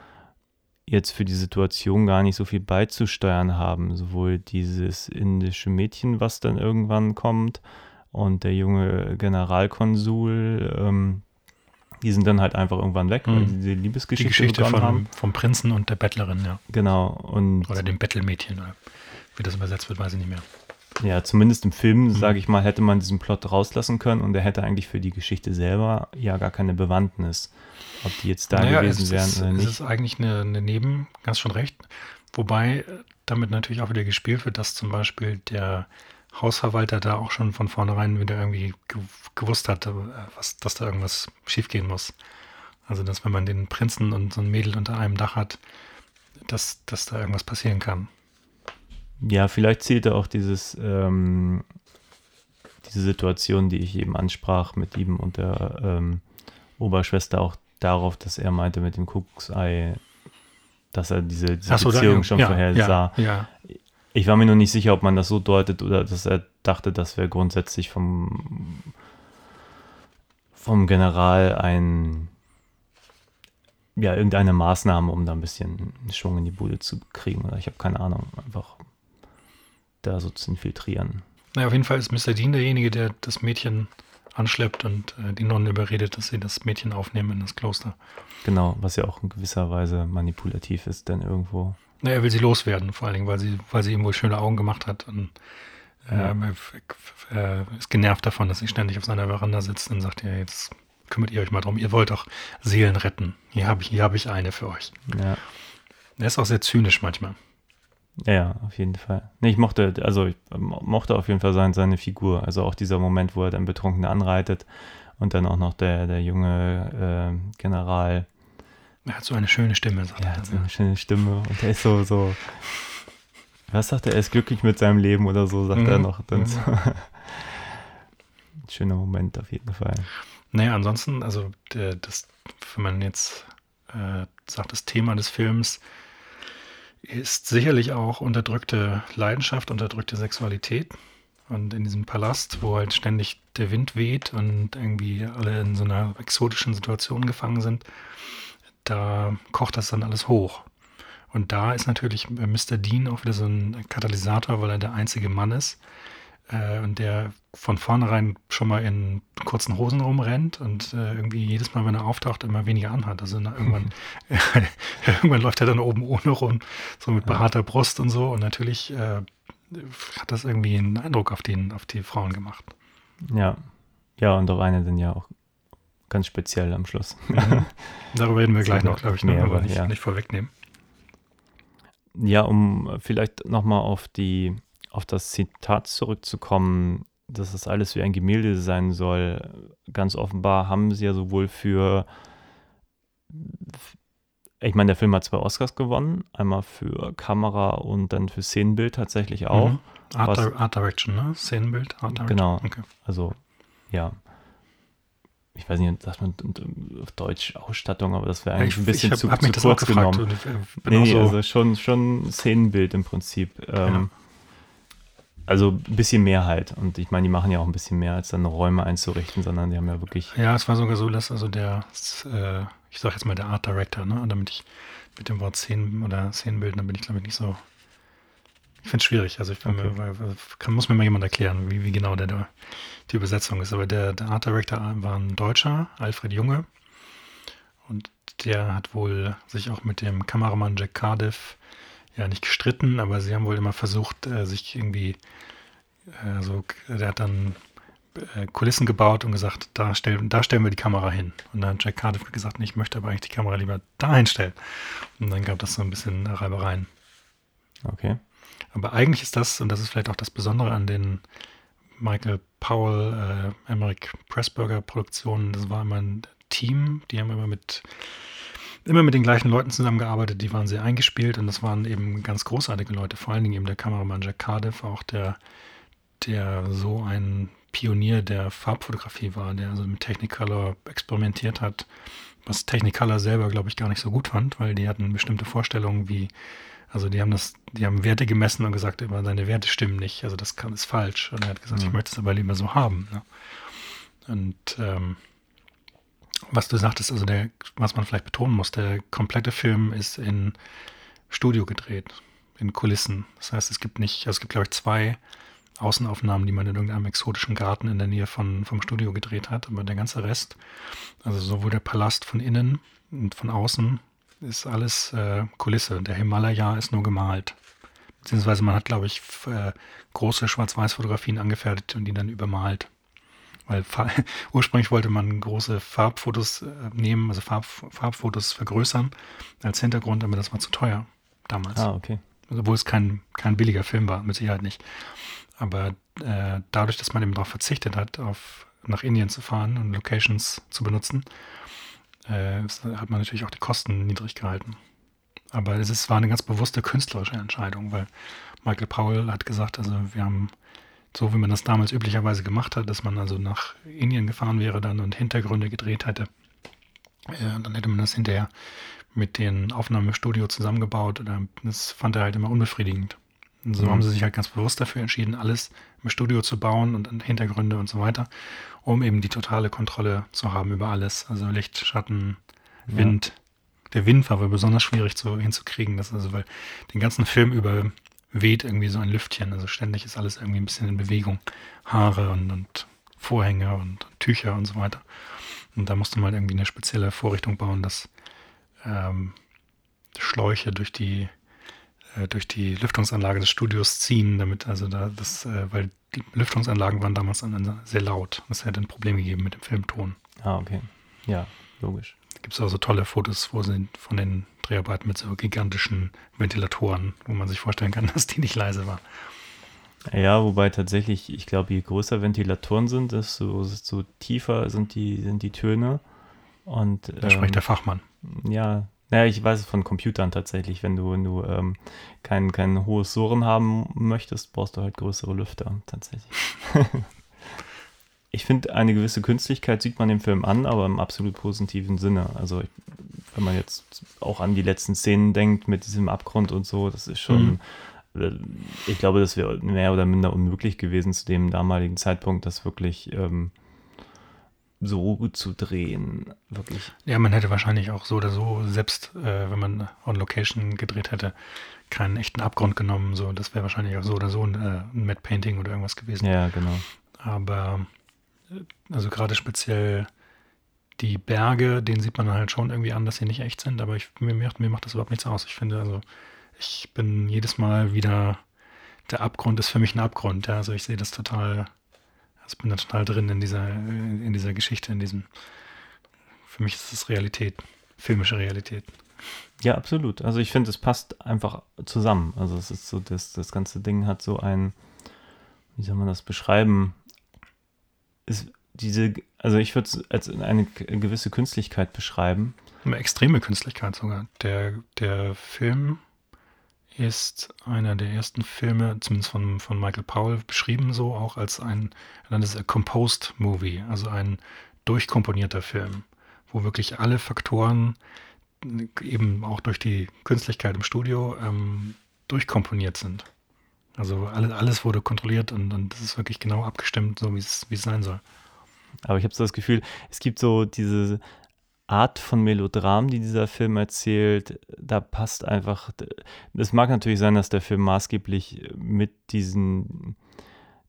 Speaker 5: jetzt für die Situation gar nicht so viel beizusteuern haben. Sowohl dieses indische Mädchen, was dann irgendwann kommt, und der junge Generalkonsul, ähm, die sind dann halt einfach irgendwann weg, weil
Speaker 6: Mhm.
Speaker 5: sie diese
Speaker 6: Die
Speaker 5: Liebesgeschichte
Speaker 6: Geschichte
Speaker 5: begonnen
Speaker 6: von,
Speaker 5: haben.
Speaker 6: vom Prinzen und der Bettlerin, ja.
Speaker 5: Genau, und
Speaker 6: Oder dem Bettelmädchen, oder wie das übersetzt wird, weiß ich nicht mehr.
Speaker 5: ja, zumindest im
Speaker 6: Mhm.
Speaker 5: Film, sage ich mal, hätte man diesen Plot rauslassen können und der hätte eigentlich für die Geschichte selber ja gar keine Bewandtnis. Ob die jetzt da gewesen
Speaker 6: es
Speaker 5: wären
Speaker 6: ist,
Speaker 5: oder
Speaker 6: es
Speaker 5: nicht.
Speaker 6: ist eigentlich eine, eine Neben, ganz schon recht. Wobei damit natürlich auch wieder gespielt wird, dass zum Beispiel der Hausverwalter da auch schon von vornherein wieder irgendwie ge- gewusst hat, äh, was, dass da irgendwas schiefgehen muss. Also, dass wenn man den Prinzen und so ein Mädel unter einem Dach hat, dass, dass da irgendwas passieren kann.
Speaker 5: Ja, vielleicht zählte auch dieses, ähm, diese Situation, die ich eben ansprach, mit ihm und der ähm, Oberschwester auch darauf, dass er meinte mit dem Kuckucksei, dass er diese, diese
Speaker 6: so, da-
Speaker 5: Beziehung schon
Speaker 6: ja,
Speaker 5: vorhersah.
Speaker 6: Ja, ja.
Speaker 5: Ich war mir nur nicht sicher, ob man das so deutet oder dass er dachte, das wäre grundsätzlich vom, vom General ein, ja, irgendeine Maßnahme, um da ein bisschen Schwung in die Bude zu kriegen. Oder ich habe keine Ahnung, einfach da so zu infiltrieren.
Speaker 6: Naja, auf jeden Fall ist Mr. Dean derjenige, der das Mädchen anschleppt und äh, die Nonnen überredet, dass sie das Mädchen aufnehmen in das Kloster.
Speaker 5: Genau, was ja auch in gewisser Weise manipulativ ist, denn irgendwo.
Speaker 6: Naja, er will sie loswerden, vor allen Dingen, weil sie, weil sie ihm wohl schöne Augen gemacht hat und f- f- äh, ist genervt davon, dass sie ständig auf seiner Veranda sitzt und sagt, ja, jetzt kümmert ihr euch mal drum, ihr wollt doch Seelen retten. Hier habe ich, hier hab ich eine für euch.
Speaker 5: Ja,
Speaker 6: Er ist auch sehr zynisch manchmal.
Speaker 5: Ja, ja, auf jeden Fall. Nee, ich mochte, also ich mochte auf jeden Fall sein, seine Figur. Also auch dieser Moment, wo er dann betrunken anreitet und dann auch noch der, der junge äh, General.
Speaker 6: Er hat so eine schöne Stimme, sagt
Speaker 5: Er
Speaker 6: er.
Speaker 5: hat so eine schöne Stimme und er ist so, so. Was sagt er? Er ist glücklich mit seinem Leben oder so, sagt
Speaker 6: Mhm.
Speaker 5: er noch. Dann
Speaker 6: Mhm.
Speaker 5: so. Schöner Moment auf jeden Fall.
Speaker 6: Naja, ansonsten, also das, wenn man jetzt äh, sagt, das Thema des Films ist sicherlich auch unterdrückte Leidenschaft, unterdrückte Sexualität. Und in diesem Palast, wo halt ständig der Wind weht und irgendwie alle in so einer exotischen Situation gefangen sind, da kocht das dann alles hoch. Und da ist natürlich Mr. Dean auch wieder so ein Katalysator, weil er der einzige Mann ist äh, und der von vornherein schon mal in kurzen Hosen rumrennt und äh, irgendwie jedes Mal, wenn er auftaucht, immer weniger anhat. Also na, irgendwann, irgendwann läuft er dann oben ohne rum, so mit behaarter Brust und so. Und natürlich äh, hat das irgendwie einen Eindruck auf, den, auf die Frauen gemacht.
Speaker 5: Ja. Ja, und auch eine dann ja auch ganz speziell am Schluss.
Speaker 6: Darüber reden wir gleich noch, glaube ich, ne?
Speaker 5: mehrere,
Speaker 6: aber nicht,
Speaker 5: ja.
Speaker 6: nicht vorwegnehmen.
Speaker 5: Ja, um vielleicht nochmal auf die, auf das Zitat zurückzukommen, dass das alles wie ein Gemälde sein soll. Ganz offenbar haben sie ja sowohl für, ich meine, der Film hat zwei Oscars gewonnen, einmal für Kamera und dann für Szenenbild tatsächlich auch.
Speaker 6: Mhm. Art,
Speaker 5: Was-
Speaker 6: Art Direction, ne? Szenenbild, Art Direction.
Speaker 5: Genau.
Speaker 6: Okay.
Speaker 5: Also, ja. Ich weiß nicht, sagt man auf Deutsch Ausstattung, aber das wäre
Speaker 6: Ja,
Speaker 5: eigentlich ein bisschen
Speaker 6: hab-
Speaker 5: zu,
Speaker 6: hab
Speaker 5: zu kurz genommen.
Speaker 6: und ich, äh, bin
Speaker 5: Nee,
Speaker 6: auch so,
Speaker 5: also schon, schon Szenenbild im Prinzip. Ähm, Also ein bisschen mehr halt. Und ich meine, die machen ja auch ein bisschen mehr, als dann Räume einzurichten, sondern die haben ja wirklich.
Speaker 6: Ja, es war sogar so, dass also der, äh, ich sag jetzt mal der Art Director, ne? Und damit ich mit dem Wort Szenen oder Szenenbild, dann bin ich glaube ich nicht so. Ich finde es schwierig. Also ich
Speaker 5: Okay.
Speaker 6: mir, kann, muss mir mal jemand erklären, wie, wie genau der, der die Übersetzung ist. Aber der, der Art Director war ein Deutscher, Alfred Junge. Und der hat wohl sich auch mit dem Kameramann Jack Cardiff ja nicht gestritten, aber sie haben wohl immer versucht, äh, sich irgendwie äh, so, der hat dann äh, Kulissen gebaut und gesagt, da, stell, da stellen wir die Kamera hin. Und dann hat Jack Cardiff gesagt, ich möchte aber eigentlich die Kamera lieber da hinstellen. Und dann gab das so ein bisschen Reibereien.
Speaker 5: Okay.
Speaker 6: Aber eigentlich ist das, und das ist vielleicht auch das Besondere an den Michael Powell, äh, Emmerich Pressburger Produktionen, das war immer ein Team, die haben immer mit immer mit den gleichen Leuten zusammengearbeitet, die waren sehr eingespielt und das waren eben ganz großartige Leute, vor allen Dingen eben der Kameramann Jack Cardiff, auch der, der so ein Pionier der Farbfotografie war, der also mit Technicolor experimentiert hat, was Technicolor selber, glaube ich, gar nicht so gut fand, weil die hatten bestimmte Vorstellungen, wie, also die haben das, die haben Werte gemessen und gesagt, immer seine Werte stimmen nicht, also das kann, ist falsch. Und er hat gesagt, ich möchte es aber lieber so haben. Ne? Und ähm, was du sagtest, also der, was man vielleicht betonen muss, der komplette Film ist in Studio gedreht, in Kulissen. Das heißt, es gibt nicht, also es gibt, glaube ich, zwei Außenaufnahmen, die man in irgendeinem exotischen Garten in der Nähe von, vom Studio gedreht hat, aber der ganze Rest, also sowohl der Palast von innen und von außen, ist alles äh, Kulisse. Der Himalaya ist nur gemalt. Beziehungsweise man hat, glaube ich, äh, große Schwarz-Weiß-Fotografien angefertigt und die dann übermalt. Weil ursprünglich wollte man große Farbfotos äh, nehmen, also Farb Farbfotos vergrößern als Hintergrund, aber das war zu teuer damals.
Speaker 5: Ah, okay.
Speaker 6: Obwohl es kein, kein billiger Film war, mit Sicherheit nicht. Aber äh, dadurch, dass man eben darauf verzichtet hat, auf, nach Indien zu fahren und Locations zu benutzen, äh, hat man natürlich auch die Kosten niedrig gehalten. Aber es ist, war eine ganz bewusste künstlerische Entscheidung, weil Michael Powell hat gesagt, also wir haben, so wie man das damals üblicherweise gemacht hat, dass man also nach Indien gefahren wäre dann und Hintergründe gedreht hätte, äh, dann hätte man das hinterher mit den Aufnahmen im Studio zusammengebaut. Das fand er halt immer unbefriedigend. Und so
Speaker 5: Mhm.
Speaker 6: haben sie sich halt ganz bewusst dafür entschieden, alles im Studio zu bauen und Hintergründe und so weiter, um eben die totale Kontrolle zu haben über alles. Also Licht, Schatten,
Speaker 5: Ja.
Speaker 6: Wind. Der Wind war wohl besonders schwierig zu, hinzukriegen. Das also, weil den ganzen Film über weht irgendwie so ein Lüftchen. Also ständig ist alles irgendwie ein bisschen in Bewegung. Haare und, und Vorhänge und Tücher und so weiter. Und da musste man halt irgendwie eine spezielle Vorrichtung bauen, dass ähm, Schläuche durch die äh, durch die Lüftungsanlage des Studios ziehen, damit also da das, äh, weil die Lüftungsanlagen waren damals sehr laut. Das hätte ein Problem gegeben mit dem Filmton.
Speaker 5: Ah, okay. Ja, logisch.
Speaker 6: Gibt es auch so tolle Fotos, wo sie von den Dreharbeiten mit so gigantischen Ventilatoren, wo man sich vorstellen kann, dass die nicht leise war.
Speaker 5: Ja, wobei tatsächlich, ich glaube, je größer Ventilatoren sind, desto, desto tiefer sind die, sind die Töne. Und,
Speaker 6: Da spricht der Fachmann.
Speaker 5: Ja, naja, ich weiß es von Computern tatsächlich. Wenn du, wenn du ähm, kein, kein hohes Surren haben möchtest, brauchst du halt größere Lüfter, tatsächlich. ich finde, eine gewisse Künstlichkeit sieht man dem Film an, aber im absolut positiven Sinne. Also, wenn man jetzt auch an die letzten Szenen denkt mit diesem Abgrund und so, das ist schon.
Speaker 6: Mhm.
Speaker 5: Ich glaube, das wäre mehr oder minder unmöglich gewesen zu dem damaligen Zeitpunkt, das wirklich ähm, so zu drehen. Wirklich.
Speaker 6: Ja, man hätte wahrscheinlich auch so oder so, selbst äh, wenn man on Location gedreht hätte, keinen echten Abgrund genommen. So, das wäre wahrscheinlich auch so oder so ein, äh, ein Matte Painting oder irgendwas gewesen.
Speaker 5: Ja, genau.
Speaker 6: Aber äh, also gerade speziell die Berge, denen sieht man halt schon irgendwie an, dass sie nicht echt sind. Aber ich, mir, macht, mir macht das überhaupt nichts aus. Ich finde, also ich bin jedes Mal wieder, der Abgrund ist für mich ein Abgrund. Ja, also ich sehe das total, also bin da total drin in dieser, in dieser Geschichte, in diesem, für mich ist es Realität, filmische Realität.
Speaker 5: Ja, absolut. Also ich finde, es passt einfach zusammen. Also es ist so, das, das ganze Ding hat so ein, wie soll man das beschreiben? Diese, also ich würde es als eine gewisse Künstlichkeit beschreiben.
Speaker 6: Eine extreme Künstlichkeit sogar. Der, der Film ist einer der ersten Filme, zumindest von, von Michael Powell, beschrieben so auch als ein, dann composed movie, also ein durchkomponierter Film, wo wirklich alle Faktoren eben auch durch die Künstlichkeit im Studio ähm, durchkomponiert sind. Also alles, alles wurde kontrolliert und, und das ist wirklich genau abgestimmt, so wie es, sein soll.
Speaker 5: Aber ich habe so das Gefühl, es gibt so diese Art von Melodram, die dieser Film erzählt, da passt einfach. Es mag natürlich sein, dass der Film maßgeblich mit diesen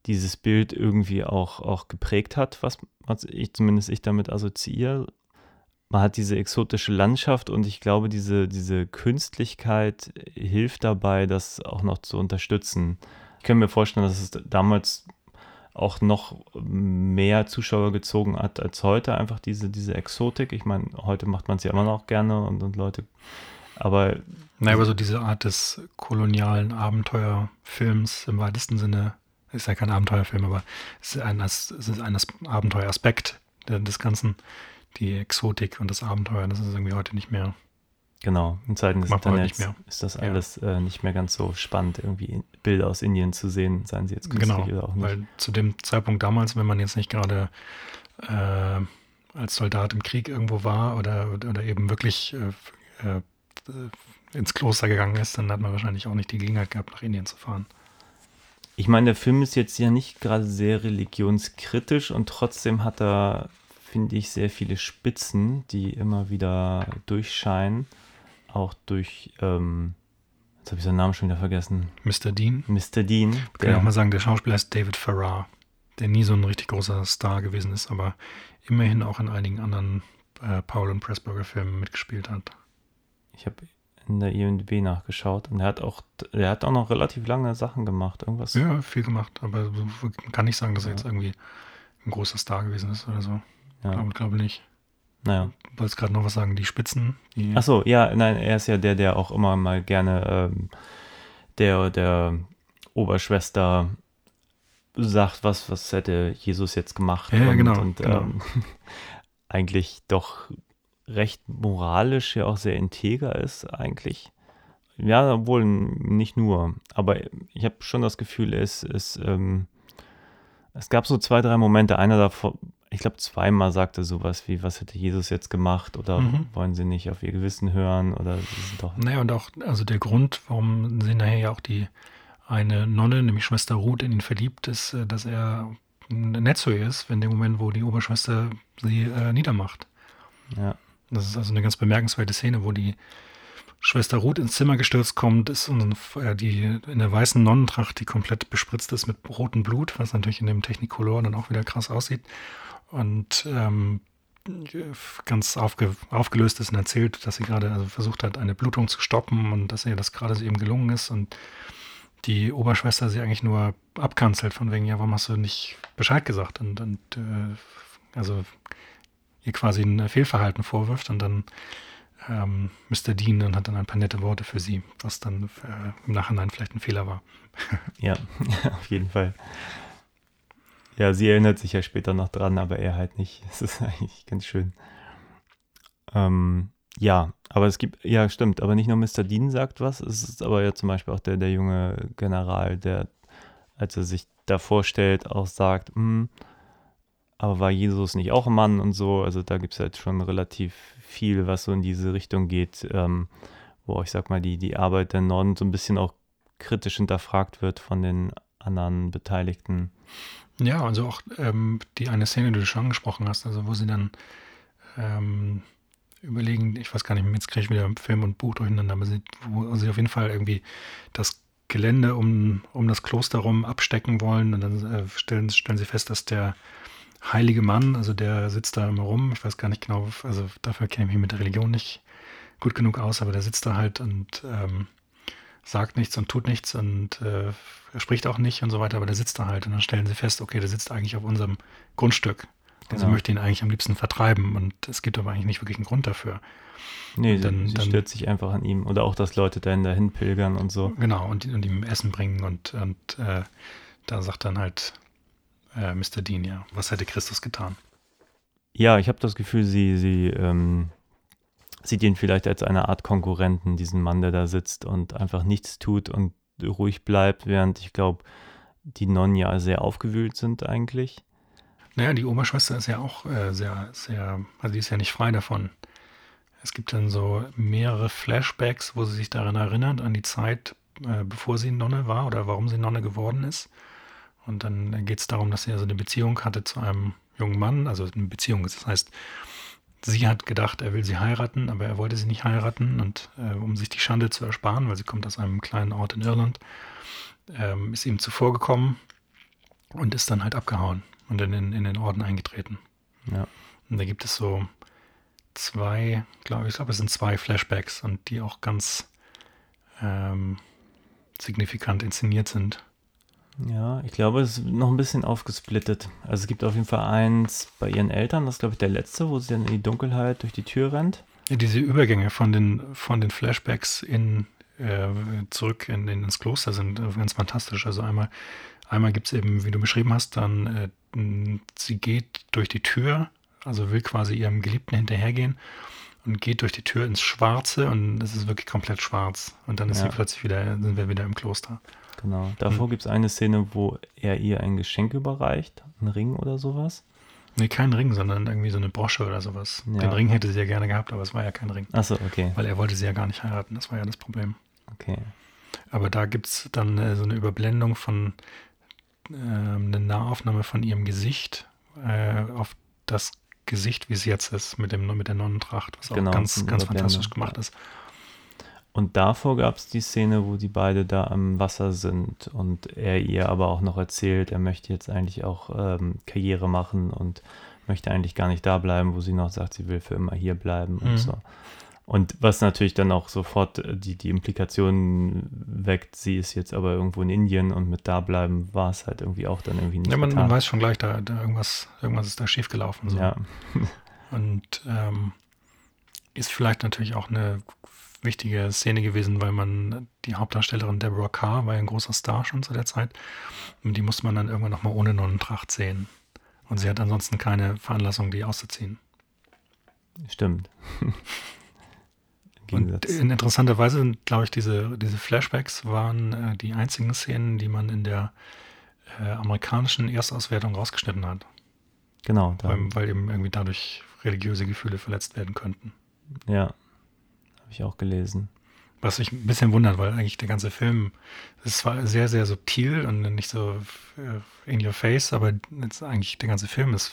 Speaker 5: dieses Bild irgendwie auch, auch geprägt hat, was, was ich zumindest ich damit assoziiere. Man hat diese exotische Landschaft und ich glaube, diese, diese Künstlichkeit hilft dabei, das auch noch zu unterstützen. Ich kann mir vorstellen, dass es damals auch noch mehr Zuschauer gezogen hat als heute, einfach diese, diese Exotik. Ich meine, heute macht man es ja immer noch gerne und, und Leute, aber.
Speaker 6: Naja, aber so diese Art des kolonialen Abenteuerfilms im weitesten Sinne, ist ja kein Abenteuerfilm, aber es ist ein, es ist ein Abenteueraspekt des Ganzen, die Exotik und das Abenteuer, das ist irgendwie heute nicht mehr
Speaker 5: Genau, in Zeiten des Internets ist das
Speaker 6: Ja.
Speaker 5: alles äh, nicht mehr ganz so spannend, irgendwie Bilder aus Indien zu sehen, seien sie jetzt
Speaker 6: Genau,
Speaker 5: künstlich oder auch nicht.
Speaker 6: weil zu dem Zeitpunkt damals, wenn man jetzt nicht gerade äh, als Soldat im Krieg irgendwo war oder, oder, oder eben wirklich äh, äh, ins Kloster gegangen ist, dann hat man wahrscheinlich auch nicht die Gelegenheit gehabt, nach Indien zu fahren.
Speaker 5: Ich meine, der Film ist jetzt ja nicht gerade sehr religionskritisch und trotzdem hat er, finde ich, sehr viele Spitzen, die immer wieder durchscheinen. Auch durch, ähm, jetzt habe ich seinen Namen schon wieder vergessen,
Speaker 6: Mr. Dean,
Speaker 5: Mr. Dean.
Speaker 6: wir können auch mal sagen, der Schauspieler ist David Farrar, der nie so ein richtig großer Star gewesen ist, aber immerhin auch in einigen anderen äh, Paul und Pressburger Filmen mitgespielt hat.
Speaker 5: ich habe in der IMDb nachgeschaut und er hat auch, er hat auch noch relativ lange Sachen gemacht. Irgendwas.
Speaker 6: Ja, viel gemacht, aber man kann nicht sagen, dass er jetzt irgendwie ein großer Star gewesen ist oder so.
Speaker 5: Ja.
Speaker 6: Glaube, glaube nicht.
Speaker 5: Naja.
Speaker 6: Du wolltest gerade noch was sagen, die Spitzen. Die,
Speaker 5: Ach so, ja, nein, er ist ja der, der auch immer mal gerne ähm, der, der Oberschwester sagt, was, was hätte Jesus jetzt gemacht.
Speaker 6: Ja,
Speaker 5: und,
Speaker 6: genau,
Speaker 5: Und
Speaker 6: genau.
Speaker 5: Ähm, eigentlich doch recht moralisch ja auch sehr integer ist, eigentlich. Ja, obwohl nicht nur. Aber ich habe schon das Gefühl, es, es, ähm, es gab so zwei, drei Momente. Einer davon, ich glaube, zweimal sagte sowas wie, was hätte Jesus jetzt gemacht? Oder
Speaker 6: Mhm.
Speaker 5: wollen sie nicht auf ihr Gewissen hören? Oder doch.
Speaker 6: Naja, und auch, also der Grund, warum sie nachher ja auch die eine Nonne, nämlich Schwester Ruth, in ihn verliebt ist, äh, dass er nett zu ihr ist, in dem Moment, wo die Oberschwester sie äh, niedermacht.
Speaker 5: Ja.
Speaker 6: Das ist also eine ganz bemerkenswerte Szene, wo die Schwester Ruth ins Zimmer gestürzt kommt, ist äh, die in der weißen Nonnentracht, die komplett bespritzt ist mit rotem Blut, was natürlich in dem Technicolor dann auch wieder krass aussieht. Und ähm, ganz aufge, aufgelöst ist und erzählt, dass sie gerade also versucht hat, eine Blutung zu stoppen und dass ihr das gerade eben gelungen ist und die Oberschwester sie eigentlich nur abkanzelt, von wegen, ja, warum hast du nicht Bescheid gesagt? Und, und äh, also ihr quasi ein Fehlverhalten vorwirft und dann ähm, Mr. Dean und hat dann ein paar nette Worte für sie, was dann äh, im Nachhinein vielleicht ein Fehler war.
Speaker 5: Ja, auf jeden Fall. Ja, sie erinnert sich ja später noch dran, aber er halt nicht. Das ist eigentlich ganz schön. Ähm, ja, aber es gibt, ja, stimmt, aber nicht nur Mr. Dean sagt was, es ist aber ja zum Beispiel auch der, der junge General, der, als er sich da vorstellt, auch sagt, hm, aber war Jesus nicht auch ein Mann und so? Also da gibt es halt schon relativ viel, was so in diese Richtung geht, ähm, wo ich sag mal, die, die Arbeit der Norden so ein bisschen auch kritisch hinterfragt wird von den anderen Beteiligten.
Speaker 6: Ja, also auch ähm, die eine Szene, die du schon angesprochen hast, also wo sie dann ähm, überlegen, ich weiß gar nicht, jetzt kriege ich wieder Film und Buch durcheinander, aber sie, wo sie auf jeden Fall irgendwie das Gelände um, um das Kloster rum abstecken wollen und dann äh, stellen, stellen sie fest, dass der heilige Mann, also der sitzt da immer rum, ich weiß gar nicht genau, also dafür kenne ich mich mit der Religion nicht gut genug aus, aber der sitzt da halt und ähm, sagt nichts und tut nichts und äh, er spricht auch nicht und so weiter, aber der sitzt da halt und dann stellen sie fest, okay, der sitzt eigentlich auf unserem Grundstück. Also
Speaker 5: Genau.
Speaker 6: möchte ihn eigentlich am liebsten vertreiben und es gibt aber eigentlich nicht wirklich einen Grund dafür.
Speaker 5: Nee,
Speaker 6: Und dann-
Speaker 5: sie, sie
Speaker 6: dann-
Speaker 5: stört sich einfach an ihm. Oder auch, dass Leute dahin dahin pilgern und so.
Speaker 6: Genau, und, und ihm Essen bringen und, und äh, da sagt dann halt äh, Mr. Dean, ja, was hätte Christus getan?
Speaker 5: Ja, ich habe das Gefühl, sie, sie ähm, sieht ihn vielleicht als eine Art Konkurrenten, diesen Mann, der da sitzt und einfach nichts tut und ruhig bleibt, während ich glaube, die Nonnen ja sehr aufgewühlt sind eigentlich.
Speaker 6: Naja, die Oberschwester ist ja auch äh, sehr, sehr, also die ist ja nicht frei davon. Es gibt dann so mehrere Flashbacks, wo sie sich daran erinnert, an die Zeit, äh, bevor sie Nonne war oder warum sie Nonne geworden ist. Und dann geht es darum, dass sie also eine Beziehung hatte zu einem jungen Mann, also eine Beziehung. Das heißt, sie hat gedacht, er will sie heiraten, aber er wollte sie nicht heiraten. Und äh, um sich die Schande zu ersparen, weil sie kommt aus einem kleinen Ort in Irland, ähm, ist ihm zuvorgekommen und ist dann halt abgehauen und in den, in den Orden eingetreten.
Speaker 5: Ja.
Speaker 6: Und da gibt es so zwei, glaube ich, ich glaube, es sind zwei Flashbacks und die auch ganz ähm, signifikant inszeniert sind.
Speaker 5: Ja, ich glaube, es ist noch ein bisschen aufgesplittet. Also es gibt auf jeden Fall eins bei ihren Eltern, das ist, glaube ich, der letzte, wo sie dann in die Dunkelheit durch die Tür rennt.
Speaker 6: Ja, diese Übergänge von den, von den Flashbacks in, äh, zurück in, in, ins Kloster sind äh, ganz fantastisch. Also einmal, einmal gibt es eben, wie du beschrieben hast, dann äh, sie geht durch die Tür, also will quasi ihrem Geliebten hinterhergehen und geht durch die Tür ins Schwarze und es ist wirklich komplett schwarz. Und dann ist
Speaker 5: Ja.
Speaker 6: sie plötzlich wieder, sind wir wieder im Kloster.
Speaker 5: Genau. Davor gibt es eine Szene, wo er ihr ein Geschenk überreicht, einen Ring oder sowas.
Speaker 6: Nee, kein Ring, sondern irgendwie so eine Brosche oder sowas.
Speaker 5: Ja.
Speaker 6: Den Ring hätte sie ja gerne gehabt, aber es war ja kein Ring.
Speaker 5: Achso, okay.
Speaker 6: Weil er wollte sie ja gar nicht heiraten, das war ja das Problem.
Speaker 5: Okay.
Speaker 6: Aber da gibt es dann äh, so eine Überblendung von ähm, eine Nahaufnahme von ihrem Gesicht äh, auf das Gesicht, wie es jetzt ist, mit, dem, mit der Nonnentracht, was auch
Speaker 5: Genau,
Speaker 6: ganz,
Speaker 5: eine
Speaker 6: ganz
Speaker 5: Überblendung,
Speaker 6: fantastisch gemacht ist.
Speaker 5: Und davor gab es die Szene, wo die beide da am Wasser sind und er ihr aber auch noch erzählt, er möchte jetzt eigentlich auch ähm, Karriere machen und möchte eigentlich gar nicht da bleiben, wo sie noch sagt, sie will für immer hier bleiben
Speaker 6: Mhm.
Speaker 5: und so. Und was natürlich dann auch sofort äh, die, die Implikationen weckt, sie ist jetzt aber irgendwo in Indien und mit da bleiben war es halt irgendwie auch dann irgendwie nicht
Speaker 6: Ja, man, man weiß schon gleich, da, da irgendwas, irgendwas ist da schiefgelaufen. So.
Speaker 5: Ja,
Speaker 6: Und ähm, ist vielleicht natürlich auch eine wichtige Szene gewesen, weil man die Hauptdarstellerin Deborah Carr war ja ein großer Star schon zu der Zeit. Und die musste man dann irgendwann nochmal ohne Nonnentracht sehen. Und sie hat ansonsten keine Veranlassung, die auszuziehen.
Speaker 5: stimmt. Im
Speaker 6: Und in interessanter Weise sind, glaube ich, diese, diese Flashbacks waren äh, die einzigen Szenen, die man in der äh, amerikanischen Erstauswertung rausgeschnitten hat.
Speaker 5: Genau,
Speaker 6: Weil, weil eben irgendwie dadurch religiöse Gefühle verletzt werden könnten.
Speaker 5: ja, ich auch gelesen.
Speaker 6: Was mich ein bisschen wundert, weil eigentlich der ganze Film ist zwar sehr, sehr subtil und nicht so äh, in your face, aber jetzt eigentlich der ganze Film ist,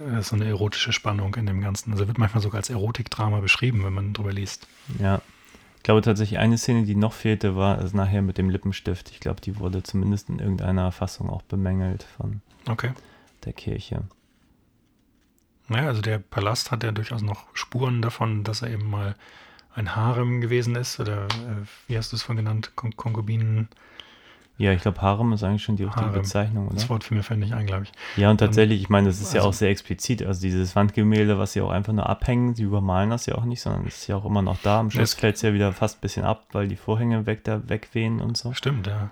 Speaker 6: äh, so eine erotische Spannung in dem Ganzen. Also wird manchmal sogar als Erotikdrama beschrieben, wenn man drüber liest.
Speaker 5: Ja. Ich glaube tatsächlich, eine Szene, die noch fehlte, war es nachher mit dem Lippenstift. Ich glaube, die wurde zumindest in irgendeiner Fassung auch bemängelt von
Speaker 6: Okay.
Speaker 5: der Kirche.
Speaker 6: Naja, also der Palast hat ja durchaus noch Spuren davon, dass er eben mal ein Harem gewesen ist oder äh, wie hast du es vorhin genannt, Kon Konkubinen,
Speaker 5: Ja, ich glaube, Harem ist eigentlich schon die richtige
Speaker 6: Harem.
Speaker 5: Bezeichnung, oder?
Speaker 6: Das Wort für mir fällt nicht ein, glaube ich.
Speaker 5: Ja, und tatsächlich, ich meine, das ist ja
Speaker 6: also-
Speaker 5: auch sehr explizit. Also dieses Wandgemälde, was sie auch einfach nur abhängen, sie übermalen das ja auch nicht, sondern es ist ja auch immer noch da. Am Schluss fällt es ja wieder fast ein bisschen ab, weil die Vorhänge weg, da wegwehen und so.
Speaker 6: Stimmt, ja.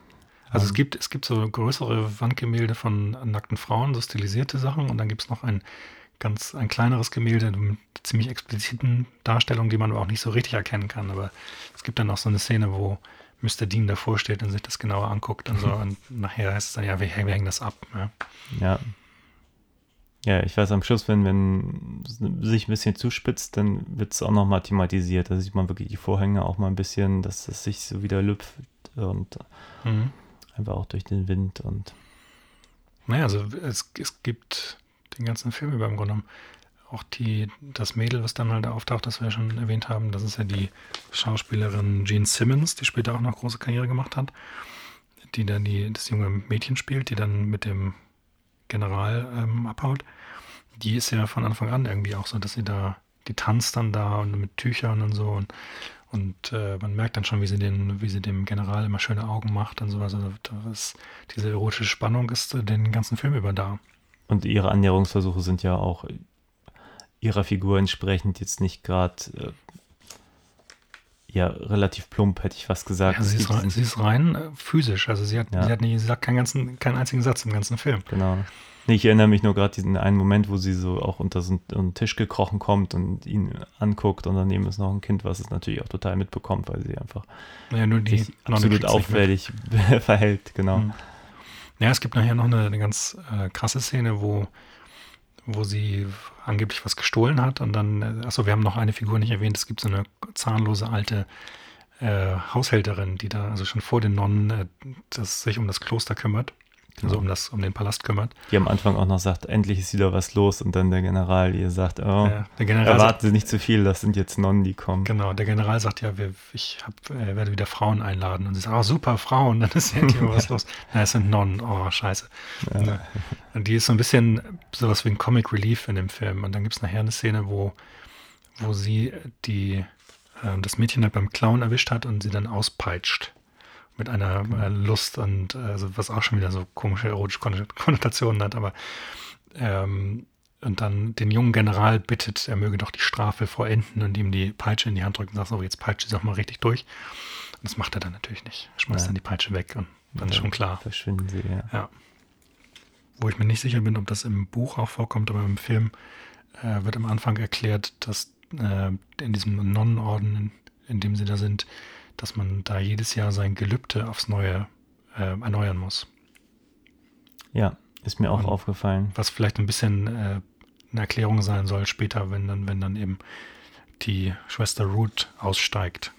Speaker 6: Also es gibt, es gibt so größere Wandgemälde von nackten Frauen, so stilisierte Sachen, und dann gibt es noch ein ganz ein kleineres Gemälde mit ziemlich expliziten Darstellungen, die man aber auch nicht so richtig erkennen kann. Aber es gibt dann auch so eine Szene, wo Mr. Dean davor steht und sich das genauer anguckt und so. Und nachher heißt es dann, ja, wir, wir hängen das ab. Ja.
Speaker 5: Ja. Ja, ich weiß am Schluss, wenn, wenn es sich ein bisschen zuspitzt, dann wird es auch nochmal thematisiert. Da sieht man wirklich die Vorhänge auch mal ein bisschen, dass es sich so wieder lüpft und
Speaker 6: Mhm.
Speaker 5: einfach auch durch den Wind und
Speaker 6: Naja, also es, es gibt den ganzen Film über im Grunde genommen auch die, das Mädel, was dann halt auftaucht, das wir ja schon erwähnt haben, das ist ja die Schauspielerin Jean Simmons, die später auch noch große Karriere gemacht hat, die dann die, das junge Mädchen spielt, die dann mit dem General ähm, abhaut. Die ist ja von Anfang an irgendwie auch so, dass sie da, die tanzt dann da und mit Tüchern und so und, und äh, man merkt dann schon, wie sie den, wie sie dem General immer schöne Augen macht und sowas. Also das, diese erotische Spannung ist äh, den ganzen Film über da.
Speaker 5: Und ihre Annäherungsversuche sind ja auch ihrer Figur entsprechend jetzt nicht gerade äh, ja relativ plump, hätte ich fast gesagt.
Speaker 6: Ja, sie, ist rein, sie ist rein äh, physisch. Also sie hat,
Speaker 5: Ja.
Speaker 6: sie hat nicht, sie sagt keinen, ganzen, keinen einzigen Satz im ganzen Film.
Speaker 5: Genau. Nee, ich erinnere mich nur gerade diesen einen Moment, wo sie so auch unter so einen Tisch gekrochen kommt und ihn anguckt und daneben ist noch ein Kind, was es natürlich auch total mitbekommt, weil sie einfach
Speaker 6: Ja, nur die
Speaker 5: sich absolut auffällig verhält, genau.
Speaker 6: Mhm. Ja, es gibt nachher noch eine, eine ganz äh, krasse Szene, wo, wo sie angeblich was gestohlen hat und dann, äh, achso, wir haben noch eine Figur nicht erwähnt, es gibt so eine zahnlose alte äh, Haushälterin, die da also schon vor den Nonnen äh, das, sich um das Kloster kümmert, also um, das, um den Palast kümmert.
Speaker 5: Die am Anfang auch noch sagt, endlich ist wieder was los und dann der General ihr sagt, oh,
Speaker 6: Äh, der General
Speaker 5: erwarten Sie nicht zu viel, das sind jetzt Nonnen, die kommen.
Speaker 6: Genau, der General sagt ja, wir, ich hab, äh, werde wieder Frauen einladen. Und sie sagt, oh super, Frauen, dann ist ja endlich mal was los. Ja, es sind Nonnen, oh scheiße. Ja. Und die ist so ein bisschen sowas wie ein Comic Relief in dem Film. Und dann gibt es nachher eine Szene, wo, wo sie die, äh, das Mädchen halt beim Clown erwischt hat und sie dann auspeitscht. Mit einer äh, Lust und äh, also was auch schon wieder so komische erotische Kon- Konnotationen hat, aber ähm, und dann den jungen General bittet, er möge doch die Strafe vollenden und ihm die Peitsche in die Hand drückt und sagt, so, jetzt peitscht sie doch mal richtig durch. Und das macht er dann natürlich nicht. Er schmeißt
Speaker 5: Ja.
Speaker 6: dann die Peitsche weg und dann ist schon klar.
Speaker 5: Verschwinden sie, ja.
Speaker 6: Ja. Wo ich mir nicht sicher bin, ob das im Buch auch vorkommt, aber im Film äh, wird am Anfang erklärt, dass äh, in diesem Nonnenorden, in, in dem sie da sind, dass man da jedes Jahr sein Gelübde aufs Neue äh, erneuern muss.
Speaker 5: Ja, ist mir auch
Speaker 6: Und-
Speaker 5: aufgefallen.
Speaker 6: was vielleicht ein bisschen äh, eine Erklärung sein soll später, wenn dann, wenn dann eben die Schwester Ruth aussteigt.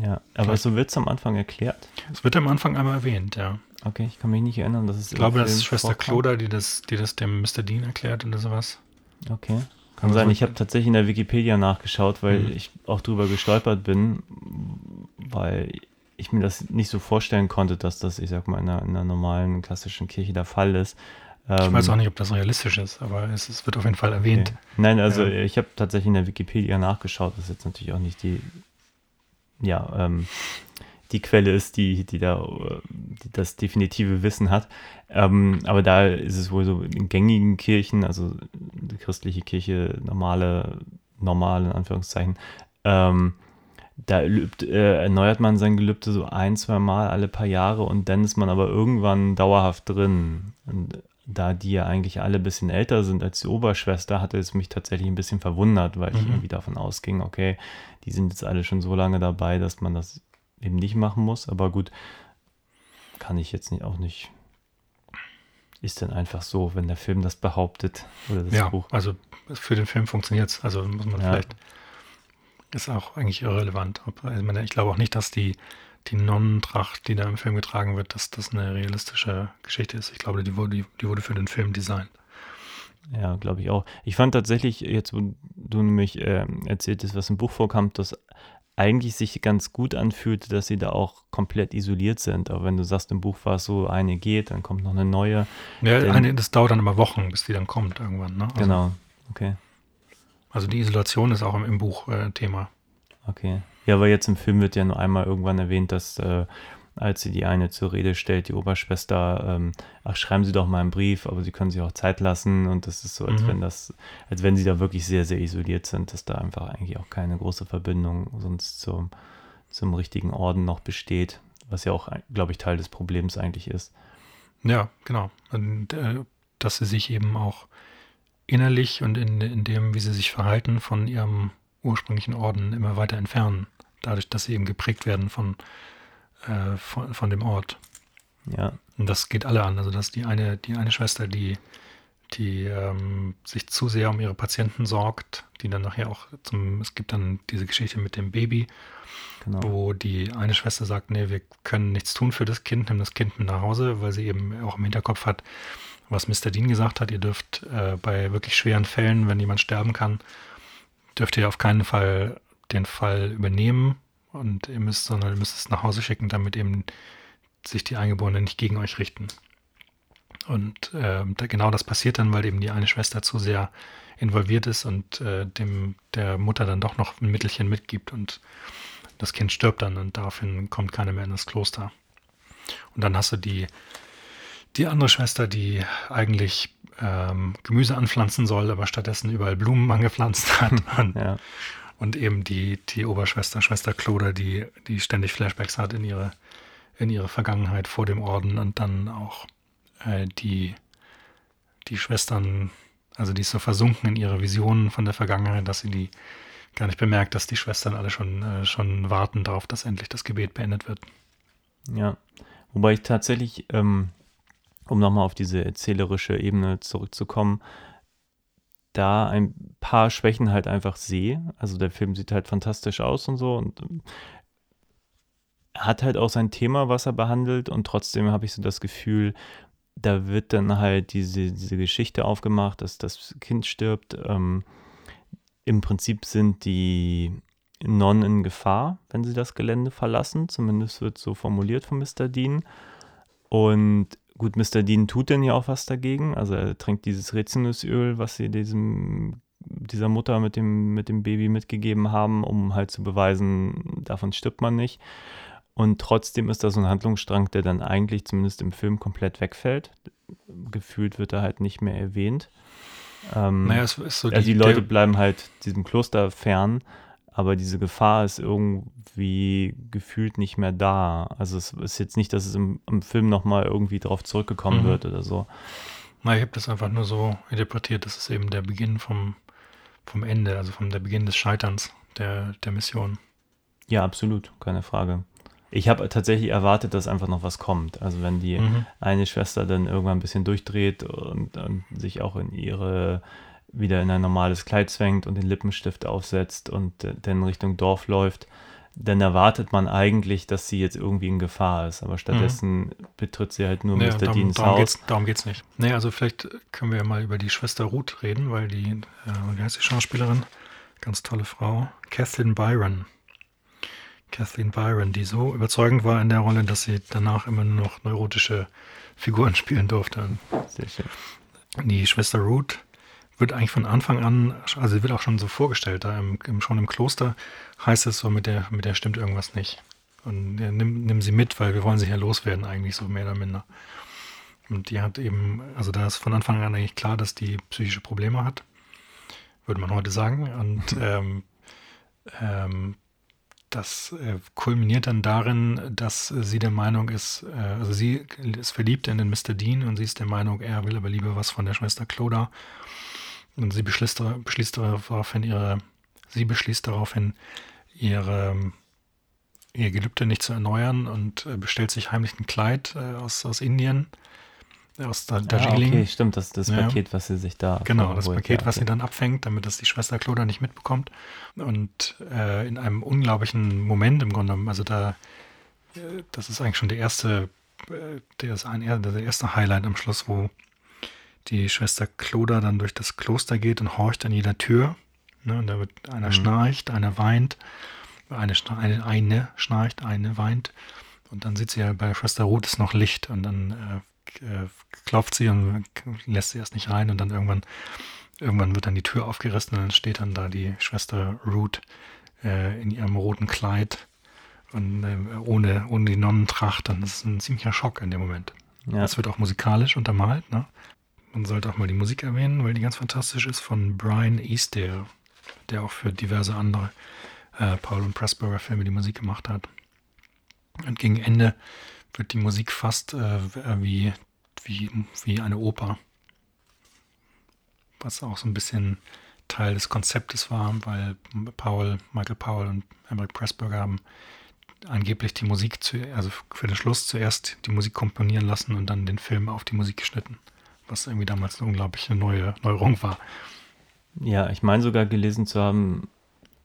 Speaker 5: Ja, aber
Speaker 6: Vielleicht-
Speaker 5: so wird es am Anfang erklärt.
Speaker 6: Es wird am Anfang einmal erwähnt, ja.
Speaker 5: Okay, ich kann mich nicht erinnern, dass es
Speaker 6: Ich glaube, das ist Schwester. Cloda, die das, die das dem Mr. Dean erklärt oder sowas.
Speaker 5: Okay. Kann sein, ich habe tatsächlich in der Wikipedia nachgeschaut, weil
Speaker 6: Mhm.
Speaker 5: ich auch drüber gestolpert bin, weil ich mir das nicht so vorstellen konnte, dass das, ich sag mal, in einer, in einer normalen klassischen Kirche der Fall ist.
Speaker 6: Ich
Speaker 5: Ähm,
Speaker 6: weiß auch nicht, ob das realistisch ist, aber es, es wird auf jeden Fall erwähnt.
Speaker 5: Okay. Nein, also
Speaker 6: Ja.
Speaker 5: ich habe tatsächlich in der Wikipedia nachgeschaut, das ist jetzt natürlich auch nicht die, ja, ähm, die Quelle ist, die, die da äh, die das definitive Wissen hat. Ähm, aber da ist es wohl so in gängigen Kirchen, also die christliche Kirche, normale, normale in Anführungszeichen, ähm, da lübt, äh, erneuert man sein Gelübde so ein, zwei Mal alle paar Jahre und dann ist man aber irgendwann dauerhaft drin. Und da die ja eigentlich alle ein bisschen älter sind als die Oberschwester, hatte es mich tatsächlich ein bisschen verwundert, weil ich
Speaker 6: Mhm.
Speaker 5: irgendwie davon ausging, okay, die sind jetzt alle schon so lange dabei, dass man das eben nicht machen muss. Aber gut, kann ich jetzt nicht, auch nicht. Ist dann einfach so, wenn der Film das behauptet oder das
Speaker 6: ja,
Speaker 5: Buch.
Speaker 6: also für den Film funktioniert es. Also muss man
Speaker 5: Ja.
Speaker 6: vielleicht. Ist auch eigentlich irrelevant. Also ich, glaube auch nicht, dass die, die Nonnentracht, die da im Film getragen wird, dass das eine realistische Geschichte ist. Ich glaube, die wurde, die, wurde für den Film designt.
Speaker 5: Ja, glaube ich auch. Ich fand tatsächlich, jetzt wo du nämlich ähm, erzähltest, was im Buch vorkam, dass eigentlich sich ganz gut anfühlte, dass sie da auch komplett isoliert sind. Aber wenn du sagst, im Buch war es so, eine geht, dann kommt noch eine neue.
Speaker 6: Ja,
Speaker 5: Denn-
Speaker 6: eine, das dauert dann immer Wochen, bis die dann kommt irgendwann. Ne? Also,
Speaker 5: Genau. Okay.
Speaker 6: Also die Isolation ist auch im, im Buch äh, Thema.
Speaker 5: Okay. Ja, aber jetzt im Film wird ja nur einmal irgendwann erwähnt, dass äh, als sie die eine zur Rede stellt, die Oberschwester, ähm, ach, schreiben Sie doch mal einen Brief, aber Sie können sich auch Zeit lassen. Und das ist so, als
Speaker 6: Mhm.
Speaker 5: wenn das, als wenn sie da wirklich sehr, sehr isoliert sind, dass da einfach eigentlich auch keine große Verbindung sonst zum, zum richtigen Orden noch besteht, was ja auch, glaube ich, Teil des Problems eigentlich ist.
Speaker 6: Ja, genau. Und äh, dass sie sich eben auch innerlich und in, in dem, wie sie sich verhalten, von ihrem ursprünglichen Orden immer weiter entfernen. Dadurch, dass sie eben geprägt werden von, äh, von, von dem Ort.
Speaker 5: Ja,
Speaker 6: Und das geht alle an. Also, dass die eine, die eine Schwester, die, die ähm, sich zu sehr um ihre Patienten sorgt, die dann nachher auch zum, es gibt dann diese Geschichte mit dem Baby,
Speaker 5: genau.
Speaker 6: wo die eine Schwester sagt, nee, wir können nichts tun für das Kind, nimm das Kind mit nach Hause, weil sie eben auch im Hinterkopf hat, was Mr. Dean gesagt hat, ihr dürft äh, bei wirklich schweren Fällen, wenn jemand sterben kann, dürft ihr auf keinen Fall den Fall übernehmen und ihr müsst, sondern ihr müsst es nach Hause schicken, damit eben sich die Eingeborenen nicht gegen euch richten. Und äh, da, genau das passiert dann, weil eben die eine Schwester zu sehr involviert ist und äh, dem der Mutter dann doch noch ein Mittelchen mitgibt und das Kind stirbt dann und daraufhin kommt keiner mehr in das Kloster. Und dann hast du die, die andere Schwester, die eigentlich ähm, Gemüse anpflanzen soll, aber stattdessen überall Blumen angepflanzt hat. Und,
Speaker 5: Ja,
Speaker 6: und eben die, die Oberschwester, Schwester Cloda, die, die ständig Flashbacks hat in ihre, in ihre Vergangenheit vor dem Orden und dann auch äh, die, die Schwestern, also die ist so versunken in ihre Visionen von der Vergangenheit, dass sie die gar nicht bemerkt, dass die Schwestern alle schon, äh, schon warten darauf, dass endlich das Gebet beendet wird.
Speaker 5: ja. Wobei ich tatsächlich, ähm, um nochmal auf diese erzählerische Ebene zurückzukommen, da ein paar Schwächen halt einfach sehe. Also der Film sieht halt fantastisch aus und so und ähm, hat halt auch sein Thema, was er behandelt und trotzdem habe ich so das Gefühl, da wird dann halt diese, diese Geschichte aufgemacht, dass das Kind stirbt. Ähm, Im Prinzip sind die Nonnen in Gefahr, wenn sie das Gelände verlassen. Zumindest wird so formuliert von Mr. Dean. Und gut, Mr. Dean tut denn ja auch was dagegen. Also er trinkt dieses Rizinusöl, was sie diesem, dieser Mutter mit dem, mit dem Baby mitgegeben haben, um halt zu beweisen, davon stirbt man nicht. Und trotzdem ist da so ein Handlungsstrang, der dann eigentlich zumindest im Film komplett wegfällt. Gefühlt wird er halt nicht mehr erwähnt. Ähm,
Speaker 6: Naja, es ist so
Speaker 5: also die Leute bleiben halt diesem Kloster fern, aber diese Gefahr ist irgendwie gefühlt nicht mehr da. Also es ist jetzt nicht, dass es im, im Film nochmal irgendwie drauf zurückgekommen
Speaker 6: Mhm.
Speaker 5: wird oder so.
Speaker 6: Na, ich habe das einfach nur so interpretiert, das ist eben der Beginn vom, vom Ende, also vom der Beginn des Scheiterns der, der Mission.
Speaker 5: Ja, absolut, keine Frage. Ich habe tatsächlich erwartet, dass einfach noch was kommt. Also wenn die
Speaker 6: Mhm.
Speaker 5: eine Schwester dann irgendwann ein bisschen durchdreht und, und sich auch in ihre wieder in ein normales Kleid zwängt und den Lippenstift aufsetzt und äh, dann Richtung Dorf läuft, dann erwartet man eigentlich, dass sie jetzt irgendwie in Gefahr ist. Aber stattdessen betritt sie halt nur
Speaker 6: Ja,
Speaker 5: Mr.
Speaker 6: darum,
Speaker 5: Deans
Speaker 6: darum
Speaker 5: Haus.
Speaker 6: geht's, darum geht's nicht. Nee, also vielleicht können wir ja mal über die Schwester Ruth reden, weil die, äh, wie heißt die Schauspielerin? Ganz tolle Frau. Kathleen Byron. Kathleen Byron, die so überzeugend war in der Rolle, dass sie danach immer nur noch neurotische Figuren spielen durfte.
Speaker 5: Sehr schön.
Speaker 6: Die Schwester Ruth wird eigentlich von Anfang an, also sie wird auch schon so vorgestellt, da im, im, schon im Kloster heißt es so, mit der, mit der stimmt irgendwas nicht. Und ja, nimm, nimm sie mit, weil wir wollen sie ja loswerden, eigentlich so mehr oder minder. Und die hat eben, also da ist von Anfang an eigentlich klar, dass die psychische Probleme hat, würde man heute sagen. Und ähm, ähm, das äh, kulminiert dann darin, dass sie der Meinung ist, äh, also sie ist verliebt in den Mr. Dean und sie ist der Meinung, er will aber lieber was von der Schwester Cloda. Und sie beschließt, beschließt daraufhin ihre, sie beschließt daraufhin ihre, ihr Gelübde nicht zu erneuern und äh, bestellt sich heimlich ein Kleid äh, aus, aus Indien, aus
Speaker 5: Ah,
Speaker 6: Darjeeling.
Speaker 5: okay, stimmt, das das
Speaker 6: Ja.
Speaker 5: Paket, was sie sich da
Speaker 6: Genau, das Paket,
Speaker 5: ja,
Speaker 6: was sie dann abfängt, damit das die Schwester Cloda nicht mitbekommt. Und äh, in einem unglaublichen Moment im Grunde genommen, also da, äh, das ist eigentlich schon der erste, der ist ein, der erste Highlight am Schluss, wo die Schwester Cloda dann durch das Kloster geht und horcht an jeder Tür. Ne, und da wird einer
Speaker 5: Mhm.
Speaker 6: schnarcht, einer weint, eine, eine, eine schnarcht, eine weint. Und dann sieht sie ja bei der Schwester Ruth ist noch Licht und dann äh, äh, klopft sie und lässt sie erst nicht rein und dann irgendwann, irgendwann wird dann die Tür aufgerissen und dann steht dann da die Schwester Ruth äh, in ihrem roten Kleid Und äh, ohne, ohne die Nonnentracht, dann ist es ein ziemlicher Schock in dem Moment.
Speaker 5: Ja.
Speaker 6: Das wird auch musikalisch untermalt. Ne? Man sollte auch mal die Musik erwähnen, weil die ganz fantastisch ist von Brian Easter, der auch für diverse andere äh, Paul und Pressburger Filme die Musik gemacht hat. Und gegen Ende wird die Musik fast äh, wie, wie, wie eine Oper. Was auch so ein bisschen Teil des Konzeptes war, weil Paul, Michael Powell und Emmerich Pressburger haben angeblich die Musik, zu, also für den Schluss zuerst die Musik komponieren lassen und dann den Film auf die Musik geschnitten. Was irgendwie damals eine unglaubliche neue Neuerung war.
Speaker 5: Ja, ich meine sogar gelesen zu haben,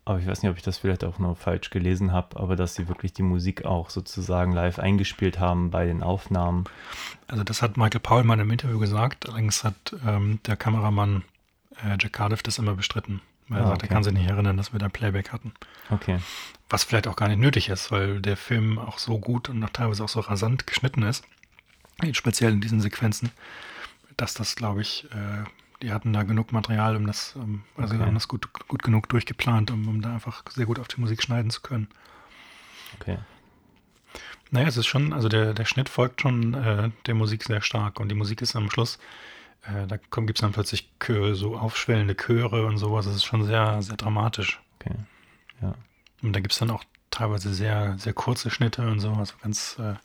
Speaker 5: aber ich weiß nicht, ob ich das vielleicht auch nur falsch gelesen habe, aber dass sie wirklich die Musik auch sozusagen live eingespielt haben bei den Aufnahmen.
Speaker 6: Also das hat Michael Paul mal im Interview gesagt, allerdings hat ähm, der Kameramann äh, Jack Cardiff das immer bestritten. Weil er
Speaker 5: Ah,
Speaker 6: sagt, er
Speaker 5: okay.
Speaker 6: kann sich nicht erinnern, dass wir da Playback hatten.
Speaker 5: Okay.
Speaker 6: Was vielleicht auch gar nicht nötig ist, weil der Film auch so gut und teilweise auch so rasant geschnitten ist, speziell in diesen Sequenzen, dass das, glaube ich, äh, die hatten da genug Material, um das, um, also
Speaker 5: Okay.
Speaker 6: haben das gut, gut genug durchgeplant, um, um da einfach sehr gut auf die Musik schneiden zu können.
Speaker 5: Okay.
Speaker 6: Naja, es ist schon, also der, der Schnitt folgt schon äh, der Musik sehr stark und die Musik ist am Schluss, äh, da gibt es dann plötzlich Chö- so aufschwellende Chöre und sowas, das ist schon sehr, sehr dramatisch.
Speaker 5: Okay. Ja.
Speaker 6: Und da gibt es dann auch teilweise sehr, sehr kurze Schnitte und so, also ganz, äh,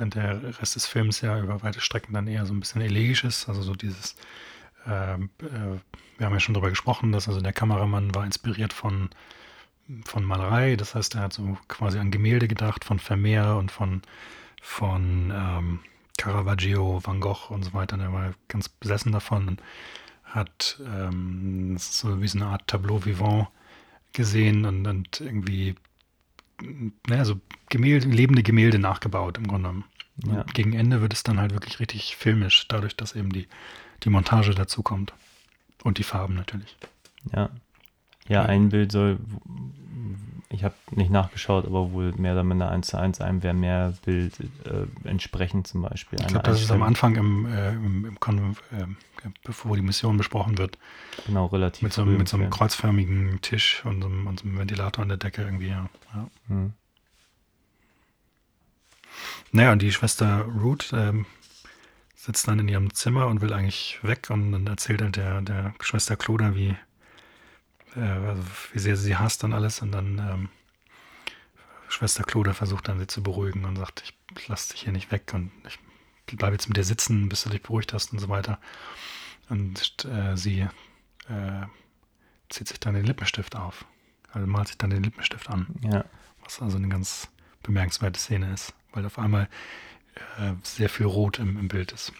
Speaker 6: während der Rest des Films ja über weite Strecken dann eher so ein bisschen elegisch ist, also so dieses, ähm, äh, wir haben ja schon darüber gesprochen, dass also der Kameramann war inspiriert von, von Malerei, das heißt, er hat so quasi an Gemälde gedacht, von Vermeer und von, von ähm, Caravaggio, Van Gogh und so weiter, der war ganz besessen davon und hat ähm, so wie so eine Art Tableau vivant gesehen und, und irgendwie naja, so Gemälde, lebende Gemälde nachgebaut im Grunde genommen.
Speaker 5: Ja.
Speaker 6: Gegen Ende wird es dann halt wirklich richtig filmisch, dadurch, dass eben die, die Montage dazu kommt. Und die Farben natürlich.
Speaker 5: Ja. Ja, ein Bild soll, ich habe nicht nachgeschaut, aber wohl mehr oder minder 1 zu 1 einem wäre mehr Bild äh, entsprechend zum Beispiel.
Speaker 6: Ich glaube, das ist am. Anfang, im, äh, im, im Kon ähm, bevor die Mission besprochen wird,
Speaker 5: Genau, relativ
Speaker 6: mit so, mit so einem kreuzförmigen Tisch und so einem, und so einem Ventilator an der Decke irgendwie. Ja. Ja.
Speaker 5: Hm.
Speaker 6: Naja, und die Schwester Ruth ähm, sitzt dann in ihrem Zimmer und will eigentlich weg und dann erzählt halt der, der Schwester Cloda, wie, äh, also wie sehr sie sie hasst und alles und dann ähm, Schwester Cloda versucht dann sie zu beruhigen und sagt, ich lasse dich hier nicht weg und ich bleibe jetzt mit dir sitzen, bis du dich beruhigt hast und so weiter. Und äh, sie äh, zieht sich dann den Lippenstift auf. Also malt sich dann den Lippenstift an
Speaker 5: Ja,
Speaker 6: was also eine ganz bemerkenswerte Szene ist, weil auf einmal äh, sehr viel Rot im, im Bild ist.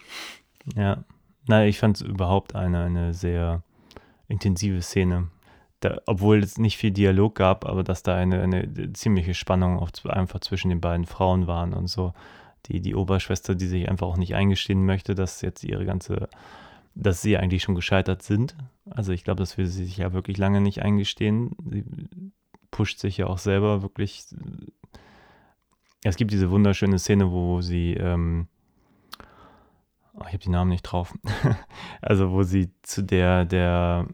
Speaker 5: ja. Nein, ich fand es überhaupt eine, eine sehr intensive Szene. Da, obwohl es nicht viel Dialog gab, aber dass da eine, eine ziemliche Spannung auch einfach zwischen den beiden Frauen waren und so. Die, die Oberschwester, die sich einfach auch nicht eingestehen möchte, dass jetzt ihre ganze, dass sie eigentlich schon gescheitert sind. Also ich glaube, das will sie sich ja wirklich lange nicht eingestehen. Sie pusht sich ja auch selber wirklich. Es gibt diese wunderschöne Szene, wo sie, ähm, oh, ich habe die Namen nicht drauf, also wo sie zu der, der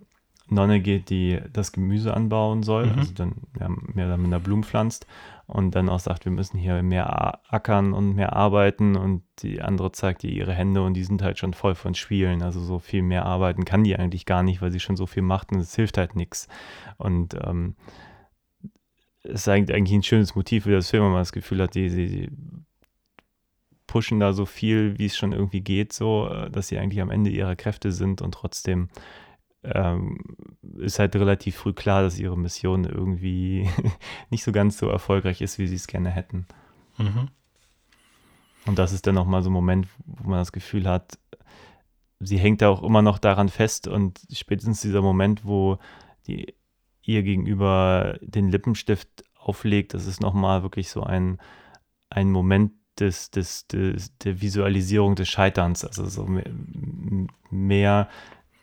Speaker 5: Nonne geht, die das Gemüse anbauen soll,
Speaker 6: Mhm.
Speaker 5: also dann ja, mehr oder minder Blumen pflanzt und dann auch sagt, wir müssen hier mehr ackern und mehr arbeiten. Und die andere zeigt ihr ihre Hände und die sind halt schon voll von Schwielen, also so viel mehr arbeiten kann die eigentlich gar nicht, weil sie schon so viel macht und es hilft halt nichts und ähm, ist eigentlich ein schönes Motiv für das Film, wenn man das Gefühl hat, die, die, die pushen da so viel, wie es schon irgendwie geht, so, äh, dass sie eigentlich am Ende ihrer Kräfte sind und trotzdem ähm, ist halt relativ früh klar, dass ihre Mission irgendwie nicht so ganz so erfolgreich ist, wie sie es gerne hätten.
Speaker 6: Mhm.
Speaker 5: Und das ist dann nochmal so ein Moment, wo man das Gefühl hat, sie hängt da auch immer noch daran fest und spätestens dieser Moment, wo die ihr gegenüber den Lippenstift auflegt, das ist nochmal wirklich so ein, ein Moment des, des, des, der Visualisierung des Scheiterns. Also so mehr, mehr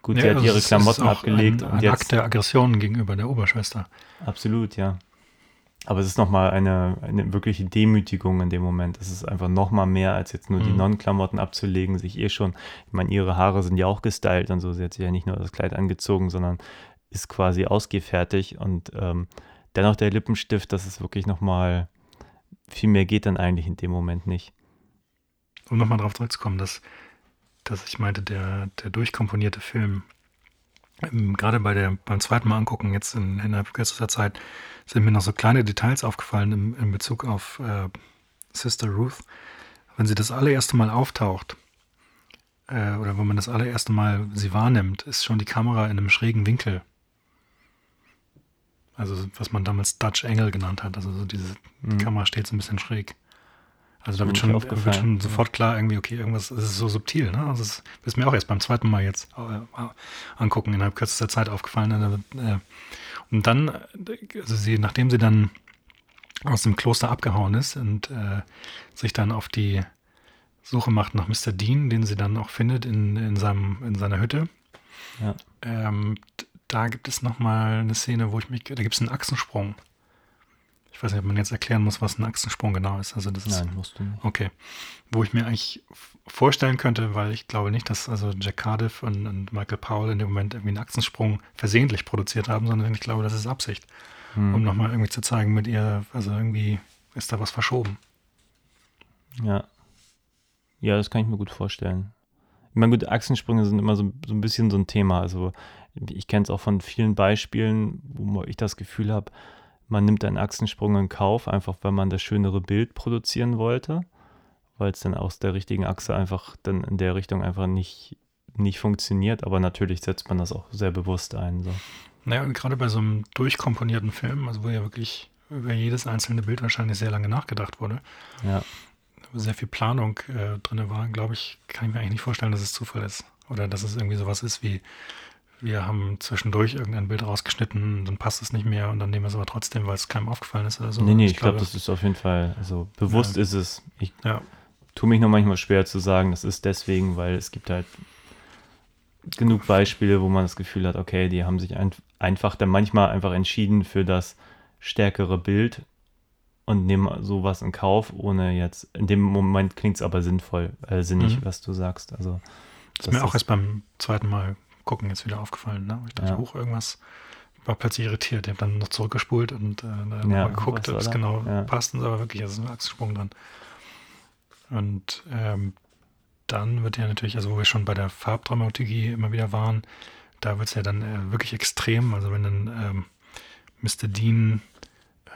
Speaker 5: gut, sie hat
Speaker 6: also
Speaker 5: ihre Klamotten abgelegt
Speaker 6: ein,
Speaker 5: und
Speaker 6: ein
Speaker 5: jetzt
Speaker 6: Akt der Aggression gegenüber der Oberschwester.
Speaker 5: Absolut, ja. Aber es ist nochmal eine, eine wirkliche Demütigung in dem Moment. Es ist einfach nochmal mehr, als jetzt nur die
Speaker 6: Mhm.
Speaker 5: Non-Klamotten abzulegen, sich eh schon, ich meine, ihre Haare sind ja auch gestylt und so. Sie hat sich ja nicht nur das Kleid angezogen, sondern ist quasi ausgehfertigt und ähm, dennoch der Lippenstift, das ist wirklich nochmal, viel mehr geht dann eigentlich in dem Moment nicht.
Speaker 6: Um nochmal darauf zurückzukommen, dass, dass ich meinte, der, der durchkomponierte Film, ähm, gerade bei der, beim zweiten Mal angucken, jetzt in, innerhalb kürzester Zeit, sind mir noch so kleine Details aufgefallen im, in Bezug auf äh, Sister Ruth. Wenn sie das allererste Mal auftaucht, äh, oder wenn man das allererste Mal sie wahrnimmt, ist schon die Kamera in einem schrägen Winkel. Also was man damals Dutch Angle genannt hat. Also so diese
Speaker 5: Mhm.
Speaker 6: Kamera steht so ein bisschen schräg. Also da wird schon, wird schon sofort klar, irgendwie, okay, irgendwas, es ist so subtil, ne? Also es ist mir auch erst beim zweiten Mal jetzt äh, angucken, innerhalb kürzester Zeit aufgefallen. ne? Äh, und dann, also sie, nachdem sie dann aus dem Kloster abgehauen ist und äh, sich dann auf die Suche macht nach Mr. Dean, den sie dann auch findet in, in, seinem, in seiner Hütte.
Speaker 5: Ja.
Speaker 6: Ähm, da gibt es nochmal eine Szene, wo ich mich, da gibt es einen Achsensprung. Ich weiß nicht, ob man jetzt erklären muss, was ein Achsensprung genau ist. Also das ist,
Speaker 5: Nein, musst du nicht.
Speaker 6: Okay. Wo ich mir eigentlich vorstellen könnte, weil ich glaube nicht, dass also Jack Cardiff und, und Michael Powell in dem Moment irgendwie einen Achsensprung versehentlich produziert haben, sondern ich glaube, das ist Absicht.
Speaker 5: Hm.
Speaker 6: Um nochmal irgendwie zu zeigen mit ihr, also irgendwie ist da was verschoben.
Speaker 5: Ja. Ja, das kann ich mir gut vorstellen. Ich meine, gut, Achsensprünge sind immer so, so ein bisschen so ein Thema. Also ich kenne es auch von vielen Beispielen, wo ich das Gefühl habe, man nimmt einen Achsensprung in Kauf, einfach weil man das schönere Bild produzieren wollte, weil es dann aus der richtigen Achse einfach dann in der Richtung einfach nicht, nicht funktioniert. Aber natürlich setzt man das auch sehr bewusst ein. So.
Speaker 6: Naja, und gerade bei so einem durchkomponierten Film, also wo ja wirklich über jedes einzelne Bild wahrscheinlich sehr lange nachgedacht wurde,
Speaker 5: Ja.
Speaker 6: sehr viel Planung äh, drin war, glaube ich, kann ich mir eigentlich nicht vorstellen, dass es Zufall ist. Oder dass es irgendwie sowas ist wie, wir haben zwischendurch irgendein Bild rausgeschnitten, dann passt es nicht mehr und dann nehmen wir es aber trotzdem, weil es keinem aufgefallen ist oder so.
Speaker 5: nee, nee, ich glaube, das ist auf jeden Fall, also bewusst
Speaker 6: Ja.
Speaker 5: ist es. Ich
Speaker 6: Ja,
Speaker 5: tue mich noch manchmal schwer zu sagen, das ist deswegen, weil es gibt halt genug Beispiele, wo man das Gefühl hat, okay, die haben sich ein, einfach dann manchmal einfach entschieden für das stärkere Bild und nehmen sowas in Kauf, ohne jetzt, in dem Moment klingt es aber sinnvoll, äh, sinnig,
Speaker 6: Mhm.
Speaker 5: was du sagst. Also
Speaker 6: das ist mir auch erst beim zweiten Mal gucken jetzt wieder aufgefallen. Ne? Ich dachte,
Speaker 5: Ja.
Speaker 6: hoch, irgendwas war plötzlich irritiert. Ich habe dann noch zurückgespult und äh, dann
Speaker 5: Ja,
Speaker 6: mal geguckt, ob es genau
Speaker 5: Ja.
Speaker 6: passt. Und es war wirklich, es ist ein Achsensprung dran. Und ähm, dann wird ja natürlich, also wo wir schon bei der Farbdramaturgie immer wieder waren, da wird es ja dann äh, wirklich extrem. Also wenn dann ähm, Mr. Dean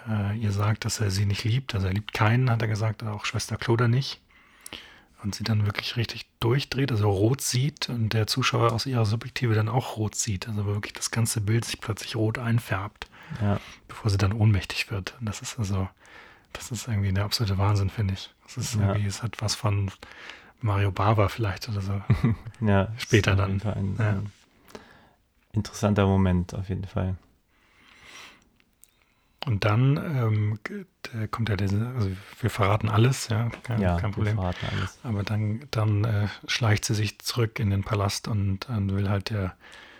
Speaker 6: äh, ihr sagt, dass er sie nicht liebt, also er liebt keinen, hat er gesagt, auch Schwester Cloda nicht. Und sie dann wirklich richtig durchdreht, also rot sieht und der Zuschauer aus ihrer Subjektive dann auch rot sieht. Also wirklich das ganze Bild sich plötzlich rot einfärbt,
Speaker 5: Ja,
Speaker 6: bevor sie dann ohnmächtig wird. Und das ist also, das ist irgendwie der absolute Wahnsinn, finde ich. Das ist
Speaker 5: Ja.
Speaker 6: irgendwie, es hat was von Mario Bava vielleicht oder so.
Speaker 5: ja.
Speaker 6: Später dann.
Speaker 5: Ein,
Speaker 6: Ja.
Speaker 5: ein interessanter Moment auf jeden Fall.
Speaker 6: Und dann ähm, kommt ja diese, also wir verraten alles, ja, kein,
Speaker 5: Ja,
Speaker 6: kein
Speaker 5: wir
Speaker 6: Problem.
Speaker 5: verraten alles.
Speaker 6: Aber dann, dann äh, schleicht sie sich zurück in den Palast und dann will halt der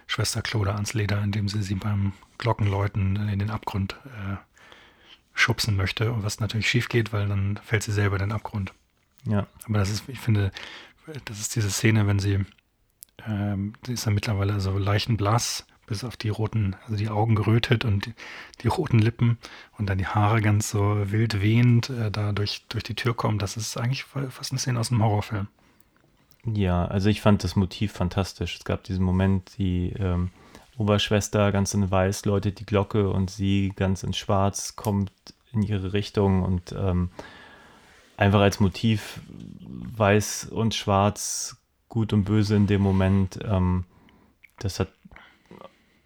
Speaker 6: Schwester Cloda ans Leder, indem sie sie beim Glockenläuten in den Abgrund äh, schubsen möchte. Und was natürlich schief geht, weil dann fällt sie selber in den Abgrund.
Speaker 5: Ja,
Speaker 6: Aber das ist, ich finde, das ist diese Szene, wenn sie, ähm, sie ist ja mittlerweile so leichenblass, bis auf die roten, also die Augen gerötet und die, die roten Lippen und dann die Haare ganz so wild wehend äh, da durch, durch die Tür kommen. Das ist eigentlich fa- fast eine Szene aus einem Horrorfilm.
Speaker 5: Ja, also ich fand das Motiv fantastisch. Es gab diesen Moment, die ähm, Oberschwester ganz in weiß läutet die Glocke und sie ganz in schwarz kommt in ihre Richtung und ähm, einfach als Motiv weiß und schwarz, gut und böse in dem Moment, ähm, das hat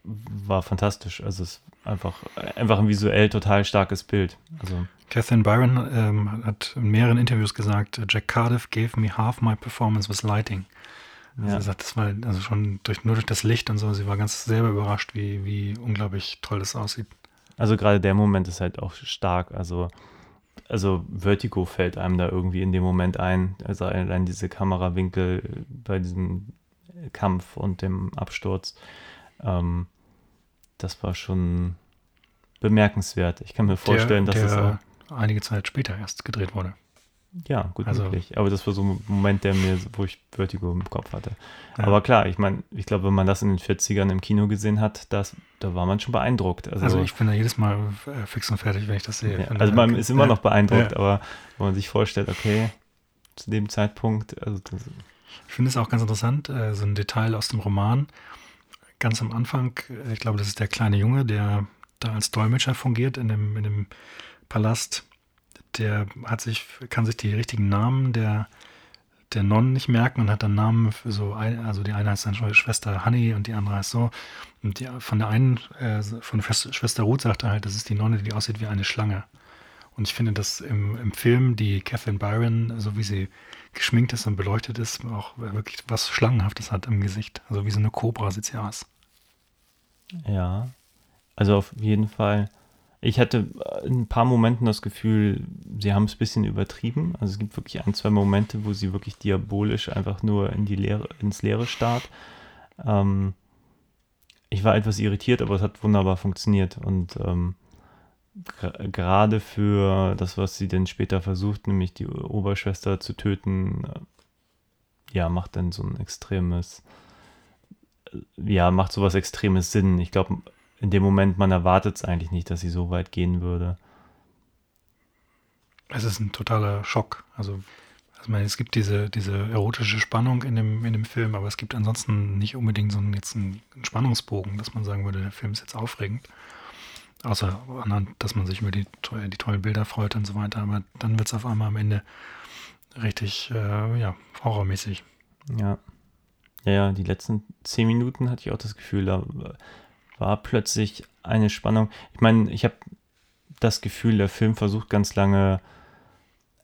Speaker 5: war fantastisch. Also es ist einfach, einfach ein visuell total starkes Bild. Also
Speaker 6: Catherine Byron ähm, hat in mehreren Interviews gesagt, Jack Cardiff gave me half my performance with lighting. Also
Speaker 5: Ja.
Speaker 6: sie sagt, das war also schon durch, nur durch das Licht und so, sie war ganz selber überrascht, wie, wie unglaublich toll das aussieht.
Speaker 5: Also gerade der Moment ist halt auch stark. Also, also Vertigo fällt einem da irgendwie in dem Moment ein. Also allein diese Kamerawinkel bei diesem Kampf und dem Absturz. Ähm, das war schon bemerkenswert. Ich kann mir vorstellen,
Speaker 6: der,
Speaker 5: dass es auch.
Speaker 6: einige Zeit später erst gedreht wurde.
Speaker 5: Ja, gut
Speaker 6: Also-
Speaker 5: möglich. Aber das war so ein Moment, der mir, wo ich Vertigo im Kopf hatte.
Speaker 6: Ja.
Speaker 5: Aber klar, ich meine, ich glaube, wenn man das in den 40ern im Kino gesehen hat, das, da war man schon beeindruckt. Also,
Speaker 6: Also ich bin da jedes Mal äh, fix und fertig, wenn ich das sehe.
Speaker 5: ja, also man ist immer noch beeindruckt,
Speaker 6: Ja.
Speaker 5: aber wenn man sich vorstellt, okay, zu dem Zeitpunkt, also das,
Speaker 6: Ich finde es auch ganz interessant, äh, so ein Detail aus dem Roman. Ganz am Anfang, äh, ich glaube, das ist der kleine Junge, der da als Dolmetscher fungiert in dem, in dem Palast. Der hat sich, kann sich die richtigen Namen der, der Nonnen nicht merken und hat dann Namen für so, ein, also die eine heißt dann Schwester Honey und die andere heißt so. Und die, von der einen, äh, von Schwester- Ruth sagt er halt, das ist die Nonne, die aussieht wie eine Schlange. Und ich finde, dass im, im Film die Catherine Byron, so wie sie geschminkt ist und beleuchtet ist, auch wirklich was Schlangenhaftes hat im Gesicht. Also wie so eine Kobra sieht sie aus.
Speaker 5: Ja. Also auf jeden Fall. Ich hatte in ein paar Momenten das Gefühl, sie haben es ein bisschen übertrieben. Also es gibt wirklich ein, zwei Momente, wo sie wirklich diabolisch einfach nur in die Leere, ins Leere starrt. Ähm, ich war etwas irritiert, aber es hat wunderbar funktioniert. Und ähm, gerade für das, was sie dann später versucht, nämlich die Oberschwester zu töten, äh, ja, macht dann so ein extremes, äh, ja, macht sowas extremes Sinn. Ich glaube, in dem Moment, man erwartet es eigentlich nicht, dass sie so weit gehen würde.
Speaker 6: Es ist ein totaler Schock. Also, also ich meine, es gibt diese, diese erotische Spannung in dem, in dem Film, aber es gibt ansonsten nicht unbedingt so einen, jetzt einen Spannungsbogen, dass man sagen würde, der Film ist jetzt aufregend. Außer anhand, dass man sich über die, die tollen Bilder freut und so weiter. Aber dann wird es auf einmal am Ende richtig, äh, ja, horrormäßig.
Speaker 5: Ja. Ja, die letzten zehn Minuten hatte ich auch das Gefühl, da war plötzlich eine Spannung. Ich meine, ich habe das Gefühl, der Film versucht ganz lange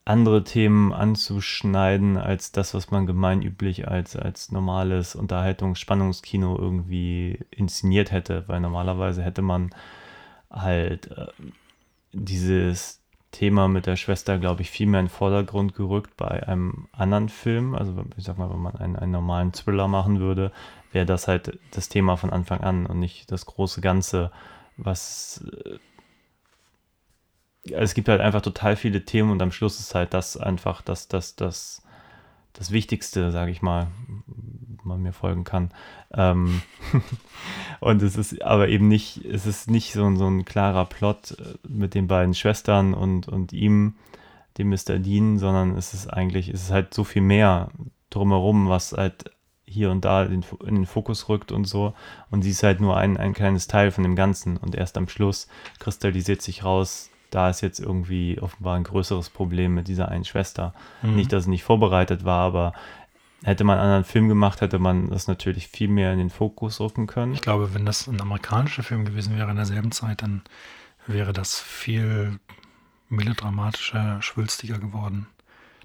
Speaker 5: andere Themen anzuschneiden, als das, was man gemeinüblich als, als normales Unterhaltungs-Spannungskino irgendwie inszeniert hätte, weil normalerweise hätte man halt äh, dieses Thema mit der Schwester, glaube ich, viel mehr in den Vordergrund gerückt bei einem anderen Film. Also ich sag mal, wenn man einen, einen normalen Thriller machen würde, wäre das halt das Thema von Anfang an und nicht das große Ganze, was äh, es gibt halt einfach total viele Themen und am Schluss ist halt das einfach das, das, das, das Wichtigste, sage ich mal, man mir folgen kann. Ähm und es ist aber eben nicht, es ist nicht so, ein- so ein klarer Plot äh, mit den beiden Schwestern und, und ihm, dem Mr. Dean, sondern es ist eigentlich, es ist halt so viel mehr drumherum, was halt hier und da in, in den Fokus rückt und so. Und sie ist halt nur ein, ein kleines Teil von dem Ganzen. Und erst am Schluss kristallisiert sich raus, da ist jetzt irgendwie offenbar ein größeres Problem mit dieser einen Schwester.
Speaker 6: Mhm.
Speaker 5: Nicht, dass es nicht vorbereitet war, aber hätte man einen anderen Film gemacht, hätte man das natürlich viel mehr in den Fokus rücken können.
Speaker 6: Ich glaube, wenn das ein amerikanischer Film gewesen wäre in derselben Zeit, dann wäre das viel melodramatischer, schwülstiger geworden.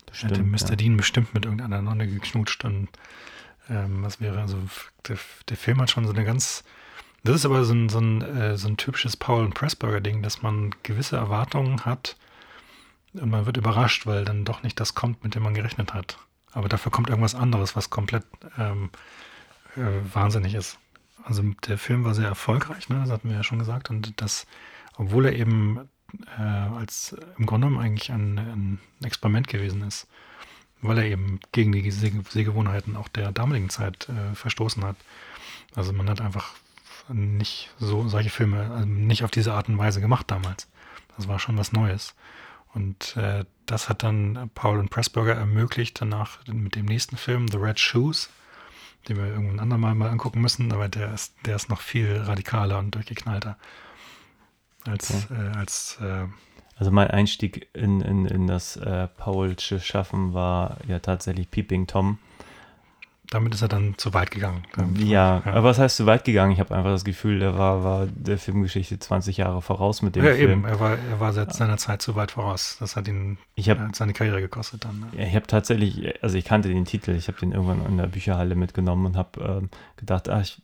Speaker 6: hätte
Speaker 5: Stimmt,
Speaker 6: Mr.
Speaker 5: ja.
Speaker 6: Dean bestimmt mit irgendeiner Nonne geknutscht und ähm, was wäre, also der, der Film hat schon so eine ganz, das ist aber so ein, so ein, äh, so ein typisches Paul und Pressburger-Ding, dass man gewisse Erwartungen hat und man wird überrascht, weil dann doch nicht das kommt, mit dem man gerechnet hat. Aber dafür kommt irgendwas anderes, was komplett ähm, äh, wahnsinnig ist. Also der Film war sehr erfolgreich, ne? das hatten wir ja schon gesagt. Und das, obwohl er eben äh, als im Grunde genommen eigentlich ein, ein Experiment gewesen ist, weil er eben gegen die Seh Sehgewohnheiten auch der damaligen Zeit äh, verstoßen hat. Also man hat einfach nicht so solche Filme also nicht auf diese Art und Weise gemacht damals. Das war schon was Neues. Und äh, das hat dann Paul und Pressburger ermöglicht, danach mit dem nächsten Film, The Red Shoes, den wir irgendwann andermal mal angucken müssen, aber der ist, der ist noch viel radikaler und durchgeknallter als, äh, als äh,
Speaker 5: Also mein Einstieg in, in, in das äh, Paulsche Schaffen war ja tatsächlich Peeping Tom.
Speaker 6: Damit ist er dann zu weit gegangen.
Speaker 5: Ja, aber was heißt zu weit gegangen? Ich habe einfach das Gefühl, der war, war der Filmgeschichte 20 Jahre voraus mit dem
Speaker 6: ja,
Speaker 5: Film.
Speaker 6: eben. Er war, er war seit seiner Zeit zu weit voraus. Das hat ihn
Speaker 5: Ich habe
Speaker 6: hat seine Karriere gekostet dann. Ne?
Speaker 5: Ja, ich habe tatsächlich, also ich kannte den Titel, ich habe den irgendwann in der Bücherhalle mitgenommen und habe ähm, gedacht, ah, ich,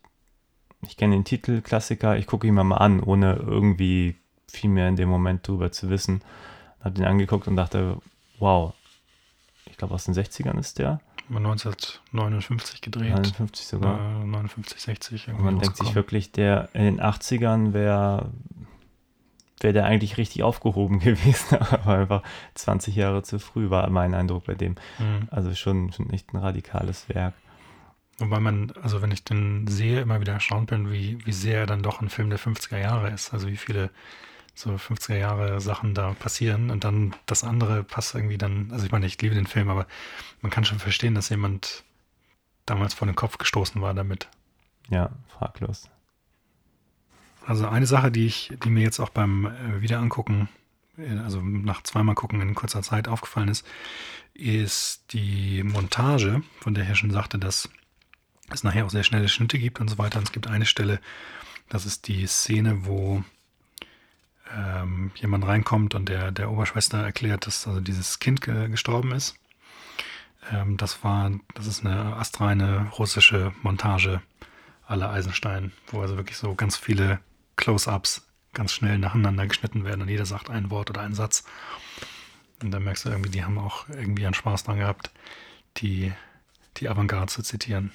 Speaker 5: ich kenne den Titel, Klassiker, ich gucke ihn mal an, ohne irgendwie viel mehr in dem Moment drüber zu wissen. Habe den angeguckt und dachte, wow, ich glaube aus den 60ern ist der,
Speaker 6: 1959 gedreht.
Speaker 5: 59 sogar.
Speaker 6: Äh, 59, 60.
Speaker 5: Und man denkt sich wirklich, der in den 80ern wäre wäre der eigentlich richtig aufgehoben gewesen, aber einfach 20 Jahre zu früh war mein Eindruck bei dem.
Speaker 6: Mhm.
Speaker 5: Also schon, schon echt ein radikales Werk.
Speaker 6: Wobei man, also wenn ich den sehe, immer wieder erstaunt bin, wie, wie sehr er dann doch ein Film der 50er Jahre ist. Also wie viele so 50er Jahre Sachen da passieren und dann das andere passt irgendwie dann, also ich meine, ich liebe den Film, aber man kann schon verstehen, dass jemand damals vor den Kopf gestoßen war damit.
Speaker 5: Ja, fraglos.
Speaker 6: Also eine Sache, die ich, die mir jetzt auch beim äh, Wiederangucken, äh, also nach zweimal gucken in kurzer Zeit aufgefallen ist, ist die Montage, von der ich ja schon sagte, dass es nachher auch sehr schnelle Schnitte gibt und so weiter. Und es gibt eine Stelle, das ist die Szene, wo ähm, jemand reinkommt und der, der Oberschwester erklärt, dass also dieses Kind ge gestorben ist. Ähm, das war, das ist eine astreine russische Montage aller Eisenstein, wo also wirklich so ganz viele Close-ups ganz schnell nacheinander geschnitten werden und jeder sagt ein Wort oder einen Satz. Und da merkst du irgendwie, die haben auch irgendwie einen Spaß dran gehabt, die, die Avantgarde zu zitieren.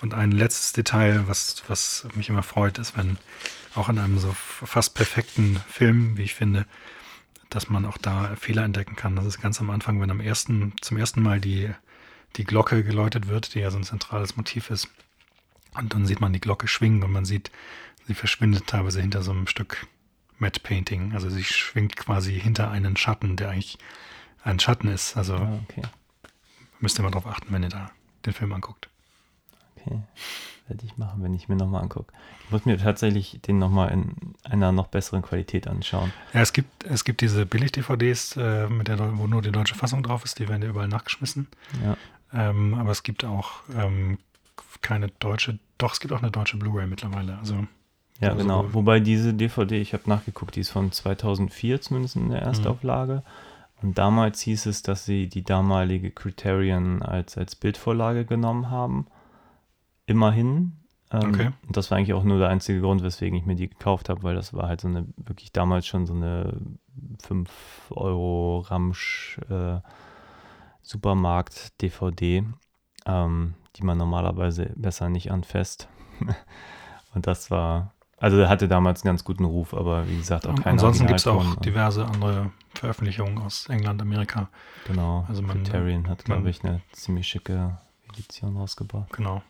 Speaker 6: Und ein letztes Detail, was, was mich immer freut, ist, wenn auch in einem so fast perfekten Film, wie ich finde, dass man auch da Fehler entdecken kann. Das ist ganz am Anfang, wenn am ersten, zum ersten Mal die, die Glocke geläutet wird, die ja so ein zentrales Motiv ist. Und dann sieht man die Glocke schwingen und man sieht, sie verschwindet teilweise hinter so einem Stück Matte Painting. Also sie schwingt quasi hinter einen Schatten, der eigentlich ein Schatten ist. Also
Speaker 5: Ah, okay.
Speaker 6: müsst ihr mal drauf achten, wenn ihr da den Film anguckt.
Speaker 5: Okay. Werde ich machen, wenn ich mir nochmal angucke. Ich muss mir tatsächlich den nochmal in einer noch besseren Qualität anschauen.
Speaker 6: Ja, es gibt, es gibt diese Billig-DVDs, äh, mit der, wo nur die deutsche Fassung drauf ist, die werden ja überall nachgeschmissen.
Speaker 5: Ja.
Speaker 6: Ähm, aber es gibt auch ähm, keine deutsche, doch, es gibt auch eine deutsche Blu-ray mittlerweile. Also
Speaker 5: Ja,
Speaker 6: Also-
Speaker 5: genau. Wobei diese DVD, ich habe nachgeguckt, die ist von 2004 zumindest in der Erstauflage. Und damals hieß es, dass sie die damalige Criterion als, als Bildvorlage genommen haben. Immerhin. Ähm,
Speaker 6: Okay.
Speaker 5: Und das war eigentlich auch nur der einzige Grund, weswegen ich mir die gekauft habe, weil das war halt so eine, wirklich damals schon so eine 5 Euro Ramsch äh, Supermarkt-DVD, ähm, die man normalerweise besser nicht anfasst. Und das war, also er hatte damals einen ganz guten Ruf, aber wie gesagt auch keine
Speaker 6: Ansonsten gibt es auch
Speaker 5: Originalton.
Speaker 6: diverse andere Veröffentlichungen aus England, Amerika.
Speaker 5: Genau,
Speaker 6: also man-
Speaker 5: Criterion hat, glaube ich, eine ziemlich schicke Edition rausgebracht.
Speaker 6: Genau.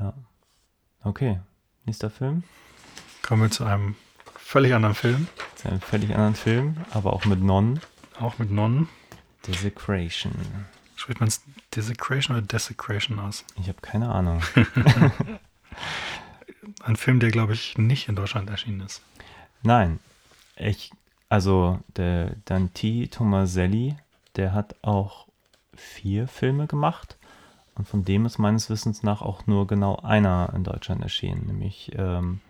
Speaker 5: Ja. Okay, nächster Film.
Speaker 6: Kommen wir zu einem völlig anderen Film,
Speaker 5: Das ist ein völlig anderen Film, aber auch mit Non.
Speaker 6: auch mit Nonnen.
Speaker 5: Desecration.
Speaker 6: Spricht man es Desecration oder Desecration aus?
Speaker 5: Ich habe keine Ahnung.
Speaker 6: Ein Film, der, glaube ich, nicht in Deutschland erschienen ist.
Speaker 5: Nein, ich, also der Dante Tomaselli, der hat auch vier Filme gemacht und von dem ist meines Wissens nach auch nur genau einer in Deutschland erschienen, nämlich ähm,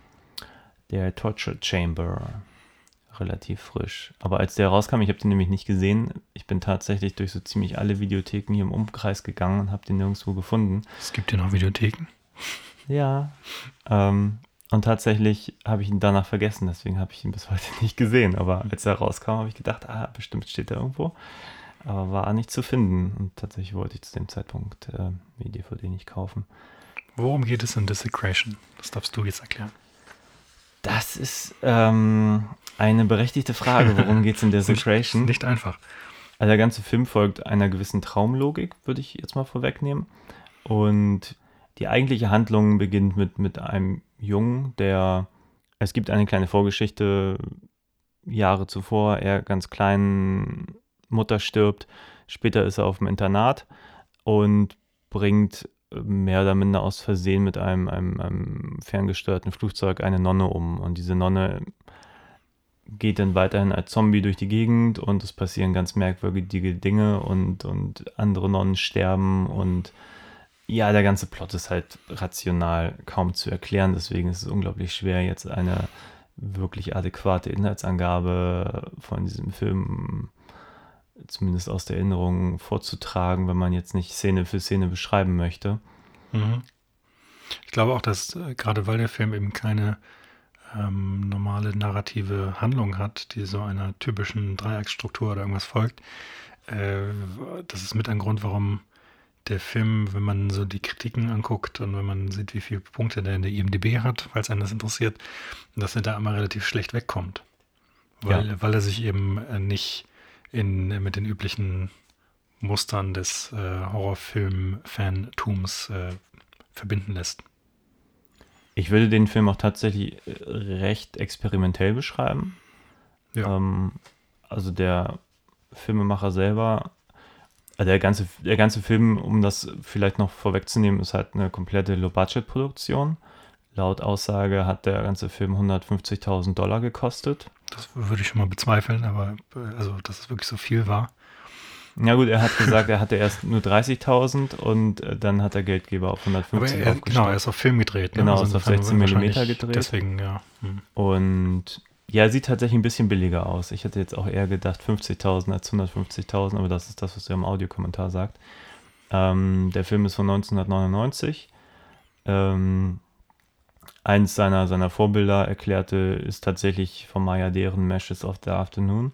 Speaker 5: der Torture Chamber, relativ frisch. Aber als der rauskam, ich habe den nämlich nicht gesehen, ich bin tatsächlich durch so ziemlich alle Videotheken hier im Umkreis gegangen und habe den nirgendwo gefunden.
Speaker 6: Es gibt ja noch Videotheken.
Speaker 5: Ja. Ähm, und tatsächlich habe ich ihn danach vergessen, deswegen habe ich ihn bis heute nicht gesehen. Aber als er rauskam, habe ich gedacht, ah, bestimmt steht er irgendwo. Aber war nicht zu finden. Und tatsächlich wollte ich zu dem Zeitpunkt äh, die DVD nicht kaufen.
Speaker 6: Worum geht es in Desecration? Das darfst du jetzt erklären.
Speaker 5: Das ist ähm, eine berechtigte Frage. Worum geht es in Desecration?
Speaker 6: Nicht einfach.
Speaker 5: Also der ganze Film folgt einer gewissen Traumlogik, würde ich jetzt mal vorwegnehmen. Und die eigentliche Handlung beginnt mit, mit einem Jungen, der, es gibt eine kleine Vorgeschichte, Jahre zuvor, er ganz klein, Mutter stirbt, später ist er auf dem Internat und bringt mehr oder minder aus Versehen mit einem, einem, einem ferngesteuerten Flugzeug eine Nonne um. Und diese Nonne geht dann weiterhin als Zombie durch die Gegend und es passieren ganz merkwürdige Dinge und, und andere Nonnen sterben und ja, der ganze Plot ist halt rational kaum zu erklären, deswegen ist es unglaublich schwer, jetzt eine wirklich adäquate Inhaltsangabe von diesem Film zumindest aus der Erinnerung vorzutragen, wenn man jetzt nicht Szene für Szene beschreiben möchte.
Speaker 6: Mhm. Ich glaube auch, dass äh, gerade weil der Film eben keine ähm, normale narrative Handlung hat, die so einer typischen Dreiecksstruktur oder irgendwas folgt, äh, das ist mit ein Grund, warum der Film, wenn man so die Kritiken anguckt und wenn man sieht, wie viele Punkte der in der IMDb hat, falls einen das interessiert, dass er da immer relativ schlecht wegkommt. Weil,
Speaker 5: Ja.
Speaker 6: weil er sich eben äh, nicht in, mit den üblichen Mustern des äh, Horrorfilm-Fantums äh, verbinden lässt.
Speaker 5: Ich würde den Film auch tatsächlich äh, recht experimentell beschreiben.
Speaker 6: Ja.
Speaker 5: Ähm, also der Filmemacher selber, äh, der ganze, der ganze Film, um das vielleicht noch vorwegzunehmen, ist halt eine komplette Low-Budget-Produktion. Laut Aussage hat der ganze Film 150.000 Dollar gekostet.
Speaker 6: Das würde ich schon mal bezweifeln, aber also, dass es wirklich so viel war.
Speaker 5: Ja gut, er hat gesagt, er hatte erst nur 30.000 und äh, dann hat der Geldgeber auf
Speaker 6: Aber
Speaker 5: 150
Speaker 6: er, genau, er ist auf Film gedreht. Ne?
Speaker 5: Genau, ist auf
Speaker 6: insofern
Speaker 5: 16
Speaker 6: wahrscheinlich
Speaker 5: Millimeter gedreht.
Speaker 6: Deswegen, ja. Hm.
Speaker 5: Und ja, sieht tatsächlich ein bisschen billiger aus. Ich hätte jetzt auch eher gedacht 50.000 als 150.000, aber das ist das, was er im Audiokommentar sagt. Ähm, der Film ist von 1999. Ähm, eins seiner, seiner Vorbilder erklärte, ist tatsächlich von Maya deren Meshes of the Afternoon.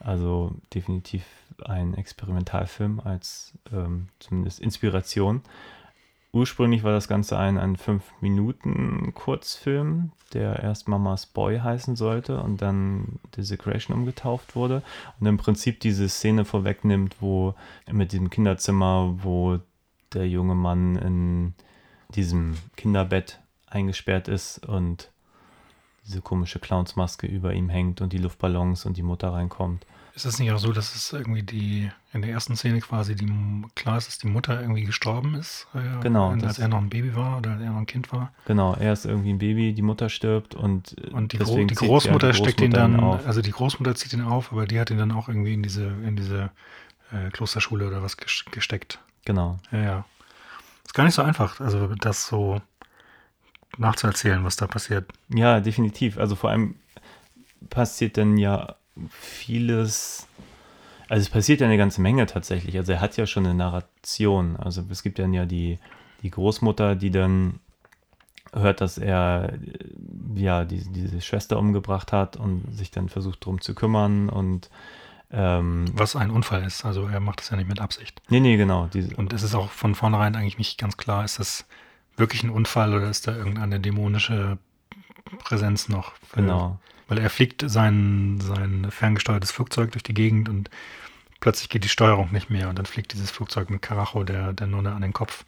Speaker 5: Also definitiv ein Experimentalfilm als ähm, zumindest Inspiration. Ursprünglich war das Ganze ein, ein 5-Minuten-Kurzfilm, der erst Mamas Boy heißen sollte und dann Desecration umgetauft wurde. Und im Prinzip diese Szene vorwegnimmt, wo mit diesem Kinderzimmer, wo der junge Mann in diesem Kinderbett eingesperrt ist und diese komische Clownsmaske über ihm hängt und die Luftballons und die Mutter reinkommt.
Speaker 6: Ist es nicht auch so, dass es irgendwie die in der ersten Szene quasi die klar ist, dass die Mutter irgendwie gestorben ist? Äh,
Speaker 5: Genau,
Speaker 6: Als
Speaker 5: das-
Speaker 6: er noch ein Baby war oder als er noch ein Kind war.
Speaker 5: Genau, er ist irgendwie ein Baby, die Mutter stirbt und, äh,
Speaker 6: Und die, Gro die Großmutter
Speaker 5: ja die
Speaker 6: steckt ihn dann,
Speaker 5: auf.
Speaker 6: also die Großmutter zieht ihn auf, aber die hat ihn dann auch irgendwie in diese, in diese äh, Klosterschule oder was ges- gesteckt.
Speaker 5: Genau.
Speaker 6: Ja, ja. Ist gar nicht so einfach, also das so nachzuerzählen, was da passiert.
Speaker 5: Ja, definitiv. Also vor allem passiert dann ja vieles. Also es passiert ja eine ganze Menge tatsächlich. Also er hat ja schon eine Narration. Also es gibt dann ja die, die Großmutter, die dann hört, dass er äh, ja die, diese Schwester umgebracht hat und sich dann versucht drum zu kümmern und ähm,
Speaker 6: Was ein Unfall ist. Also er macht das ja nicht mit Absicht.
Speaker 5: nee, nee, genau. Diese,
Speaker 6: Und es ist auch von vornherein eigentlich nicht ganz klar, ist das wirklich ein Unfall oder ist da irgendeine dämonische Präsenz noch?
Speaker 5: genau.
Speaker 6: Weil er fliegt sein, sein ferngesteuertes Flugzeug durch die Gegend und plötzlich geht die Steuerung nicht mehr und dann fliegt dieses Flugzeug mit Karacho der, der Nonne an den Kopf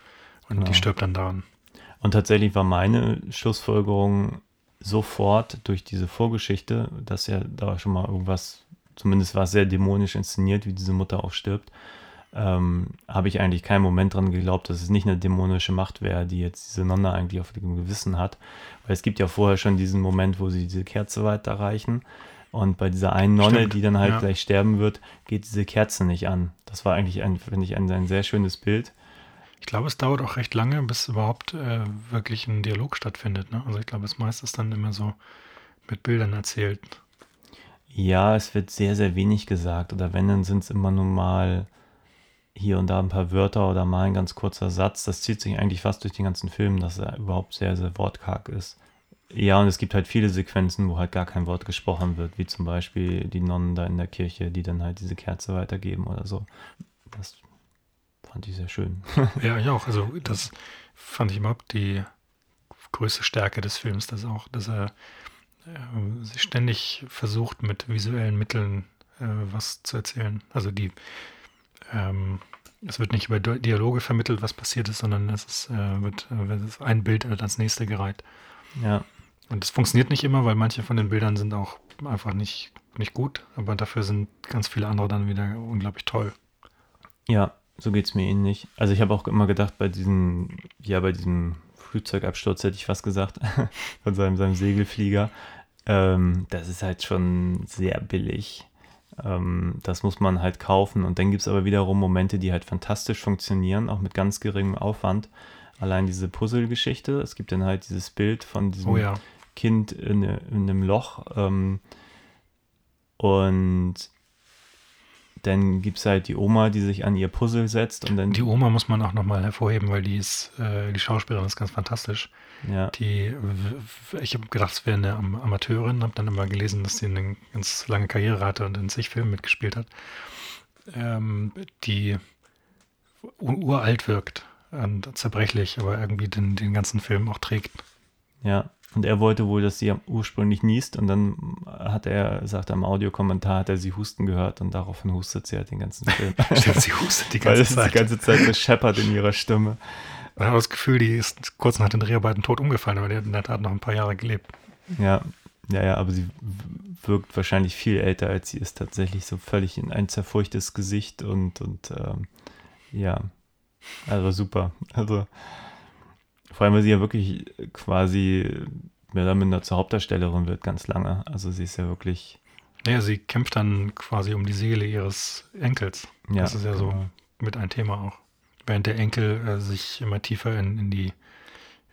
Speaker 6: und
Speaker 5: Genau.
Speaker 6: die stirbt dann daran.
Speaker 5: Und tatsächlich war meine Schlussfolgerung sofort durch diese Vorgeschichte, dass ja da schon mal irgendwas, zumindest war es sehr dämonisch inszeniert, wie diese Mutter auch stirbt, ähm, habe ich eigentlich keinen Moment dran geglaubt, dass es nicht eine dämonische Macht wäre, die jetzt diese Nonne eigentlich auf dem Gewissen hat. Weil es gibt ja vorher schon diesen Moment, wo sie diese Kerze weiterreichen. Und bei dieser einen Nonne,
Speaker 6: Stimmt,
Speaker 5: die dann halt
Speaker 6: ja.
Speaker 5: gleich sterben wird, geht diese Kerze nicht an. Das war eigentlich, ein, finde ich, ein, ein sehr schönes Bild.
Speaker 6: Ich glaube, es dauert auch recht lange, bis überhaupt äh, wirklich ein Dialog stattfindet. Ne? Also ich glaube, das meiste ist dann immer so mit Bildern erzählt.
Speaker 5: Ja, es wird sehr, sehr wenig gesagt. Oder wenn, dann sind es immer nur mal hier und da ein paar Wörter oder mal ein ganz kurzer Satz. Das zieht sich eigentlich fast durch den ganzen Film, dass er überhaupt sehr, sehr wortkarg ist. Ja, und es gibt halt viele Sequenzen, wo halt gar kein Wort gesprochen wird, wie zum Beispiel die Nonnen da in der Kirche, die dann halt diese Kerze weitergeben oder so. Das fand ich sehr schön.
Speaker 6: Ja, ich auch. Also das fand ich überhaupt die größte Stärke des Films, dass auch, dass er äh, sich ständig versucht, mit visuellen Mitteln äh, was zu erzählen. Also die, ähm, es wird nicht über Di- Dialoge vermittelt, was passiert ist, sondern es ist, äh, wird, äh, es ein Bild wird ans nächste gereiht.
Speaker 5: ja,
Speaker 6: Und das funktioniert nicht immer, weil manche von den Bildern sind auch einfach nicht, nicht gut, aber dafür sind ganz viele andere dann wieder unglaublich toll.
Speaker 5: Ja, so geht es mir ähnlich. Also ich habe auch immer gedacht, bei diesem, ja, bei diesem Flugzeugabsturz hätte ich fast gesagt, von seinem, seinem Segelflieger, ähm, das ist halt schon sehr billig. Ähm, das muss man halt kaufen. Und dann gibt es aber wiederum Momente, die halt fantastisch funktionieren, auch mit ganz geringem Aufwand. Allein diese Puzzle-Geschichte. Es gibt dann halt dieses Bild von diesem
Speaker 6: Oh ja.
Speaker 5: Kind in, in einem Loch. Ähm, und dann gibt es halt die Oma, die sich an ihr Puzzle setzt und dann
Speaker 6: Die Oma muss man auch nochmal hervorheben, weil die ist, äh, die Schauspielerin ist ganz fantastisch.
Speaker 5: Ja,
Speaker 6: Die, ich habe gedacht, es wäre eine Am- Amateurin, habe dann immer gelesen, dass sie eine ganz lange Karriere hatte und in zig Filmen mitgespielt hat. Ähm, die uralt wirkt und zerbrechlich, aber irgendwie den, den ganzen Film auch trägt.
Speaker 5: Ja, und er wollte wohl, dass sie ursprünglich niest und dann hat er, sagt er im Audiokommentar, hat er sie husten gehört und daraufhin hustet sie halt den ganzen Film.
Speaker 6: Stimmt, sie hustet die
Speaker 5: Weil
Speaker 6: ganze
Speaker 5: es
Speaker 6: Zeit.
Speaker 5: die ganze Zeit so scheppert in ihrer Stimme.
Speaker 6: Man hat das Gefühl, die ist kurz nach den Dreharbeiten tot umgefallen, aber die hat in der Tat noch ein paar Jahre gelebt.
Speaker 5: Ja, ja, ja, aber sie wirkt wahrscheinlich viel älter, als sie ist. Tatsächlich so völlig in ein zerfurchtes Gesicht und, und ähm, ja, also super. Also vor allem, weil sie ja wirklich quasi mehr oder minder zur Hauptdarstellerin wird, ganz lange. Also sie ist ja wirklich,
Speaker 6: Naja, sie kämpft dann quasi um die Seele ihres Enkels.
Speaker 5: ja.
Speaker 6: das ist ja so
Speaker 5: genau.
Speaker 6: mit ein Thema auch. Während der Enkel äh, sich immer tiefer in, in, die,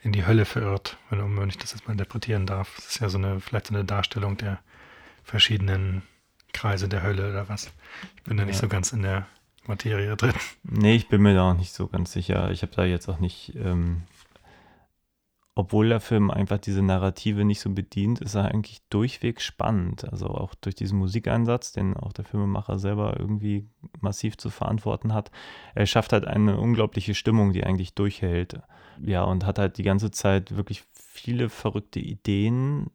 Speaker 6: in die Hölle verirrt, wenn, wenn ich das jetzt mal interpretieren darf. Das ist ja so eine, vielleicht so eine Darstellung der verschiedenen Kreise der Hölle oder was. Ich bin da nicht
Speaker 5: Ja.
Speaker 6: so ganz in der Materie drin.
Speaker 5: Nee, ich bin mir da auch nicht so ganz sicher. Ich habe da jetzt auch nicht, ähm, obwohl der Film einfach diese Narrative nicht so bedient, ist er eigentlich durchweg spannend. Also auch durch diesen Musikeinsatz, den auch der Filmemacher selber irgendwie massiv zu verantworten hat. Er schafft halt eine unglaubliche Stimmung, die eigentlich durchhält. Ja, und hat halt die ganze Zeit wirklich viele verrückte Ideen,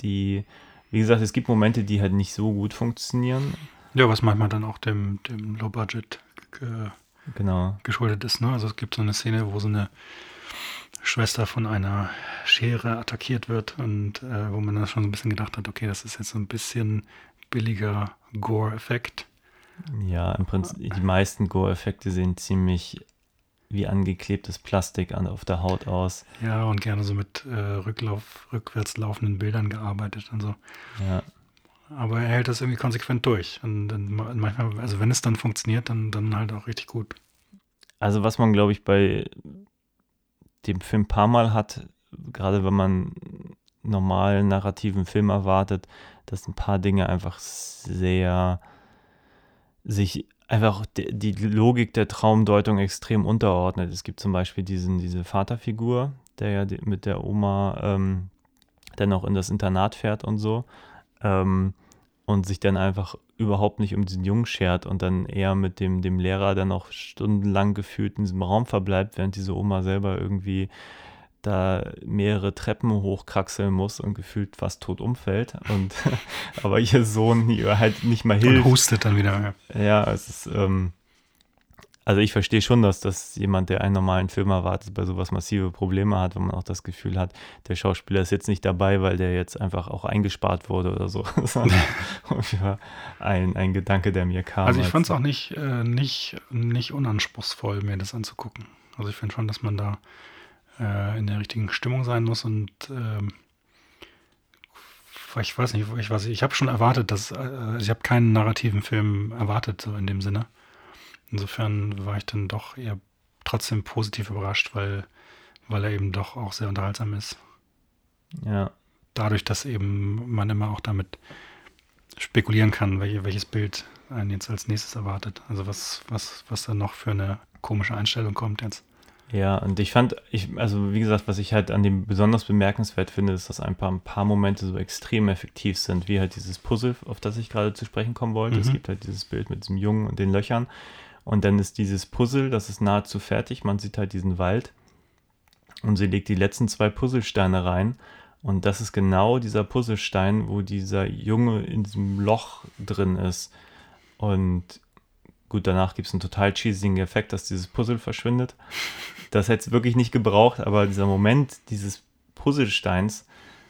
Speaker 5: die, wie gesagt, es gibt Momente, die halt nicht so gut funktionieren.
Speaker 6: Ja, was manchmal dann auch dem, dem Low Budget ge
Speaker 5: Genau.
Speaker 6: geschuldet ist. Ne? Also es gibt so eine Szene, wo so eine Schwester von einer Schere attackiert wird und äh, wo man dann schon so ein bisschen gedacht hat, okay, das ist jetzt so ein bisschen billiger Gore-Effekt.
Speaker 5: Ja, im Prinzip, die meisten Gore-Effekte sehen ziemlich wie angeklebtes Plastik an, auf der Haut aus.
Speaker 6: Ja, und gerne so mit äh, Rücklauf, rückwärts laufenden Bildern gearbeitet und so.
Speaker 5: Ja,
Speaker 6: Aber er hält das irgendwie konsequent durch. Und dann ma- manchmal, also wenn es dann funktioniert, dann, dann halt auch richtig gut.
Speaker 5: also was man, glaube ich, bei dem Film ein paar Mal hat, gerade wenn man normalen narrativen Film erwartet, dass ein paar Dinge einfach sehr sich einfach die, Logik der Traumdeutung extrem unterordnet. Es gibt zum Beispiel diesen, diese Vaterfigur, der ja mit der Oma ähm, dann auch in das Internat fährt und so. Ähm, und sich dann einfach überhaupt nicht um diesen Jungen schert und dann eher mit dem, dem Lehrer dann auch stundenlang gefühlt in diesem Raum verbleibt, während diese Oma selber irgendwie da mehrere Treppen hochkraxeln muss und gefühlt fast tot umfällt. Und aber ihr Sohn ihr halt nicht mal
Speaker 6: Und
Speaker 5: hilft.
Speaker 6: hustet dann wieder. Ja.
Speaker 5: Ja, es ist, ähm, also ich verstehe schon, dass das jemand, der einen normalen Film erwartet, bei sowas massive Probleme hat, wenn man auch das Gefühl hat, der Schauspieler ist jetzt nicht dabei, weil der jetzt einfach auch eingespart wurde oder so. Sondern ja, ein, ein Gedanke, der mir kam.
Speaker 6: Also ich fand es auch nicht, äh, nicht, nicht unanspruchsvoll, mir das anzugucken. Also ich finde schon, dass man da äh, in der richtigen Stimmung sein muss und ähm, ich weiß nicht, ich weiß nicht, ich habe schon erwartet, dass äh, ich habe keinen narrativen Film erwartet, so in dem Sinne. Insofern war ich dann doch eher trotzdem positiv überrascht, weil, weil er eben doch auch sehr unterhaltsam ist.
Speaker 5: Ja,
Speaker 6: Dadurch, dass eben man immer auch damit spekulieren kann, welche, welches Bild einen jetzt als nächstes erwartet. Also was, was, was da noch für eine komische Einstellung kommt jetzt.
Speaker 5: Ja, und ich fand, ich, also wie gesagt, was ich halt an dem besonders bemerkenswert finde, ist, dass ein paar, ein paar Momente so extrem effektiv sind, wie halt dieses Puzzle, auf das ich gerade zu sprechen kommen wollte. Es
Speaker 6: Mhm.
Speaker 5: gibt halt dieses Bild mit diesem Jungen und den Löchern. Und dann ist dieses Puzzle, das ist nahezu fertig. Man sieht halt diesen Wald. Und sie legt die letzten zwei Puzzlesteine rein. Und das ist genau dieser Puzzlestein, wo dieser Junge in diesem Loch drin ist. Und gut, danach gibt es einen total cheesigen Effekt, dass dieses Puzzle verschwindet. Das hätte es wirklich nicht gebraucht, aber dieser Moment dieses Puzzlesteins,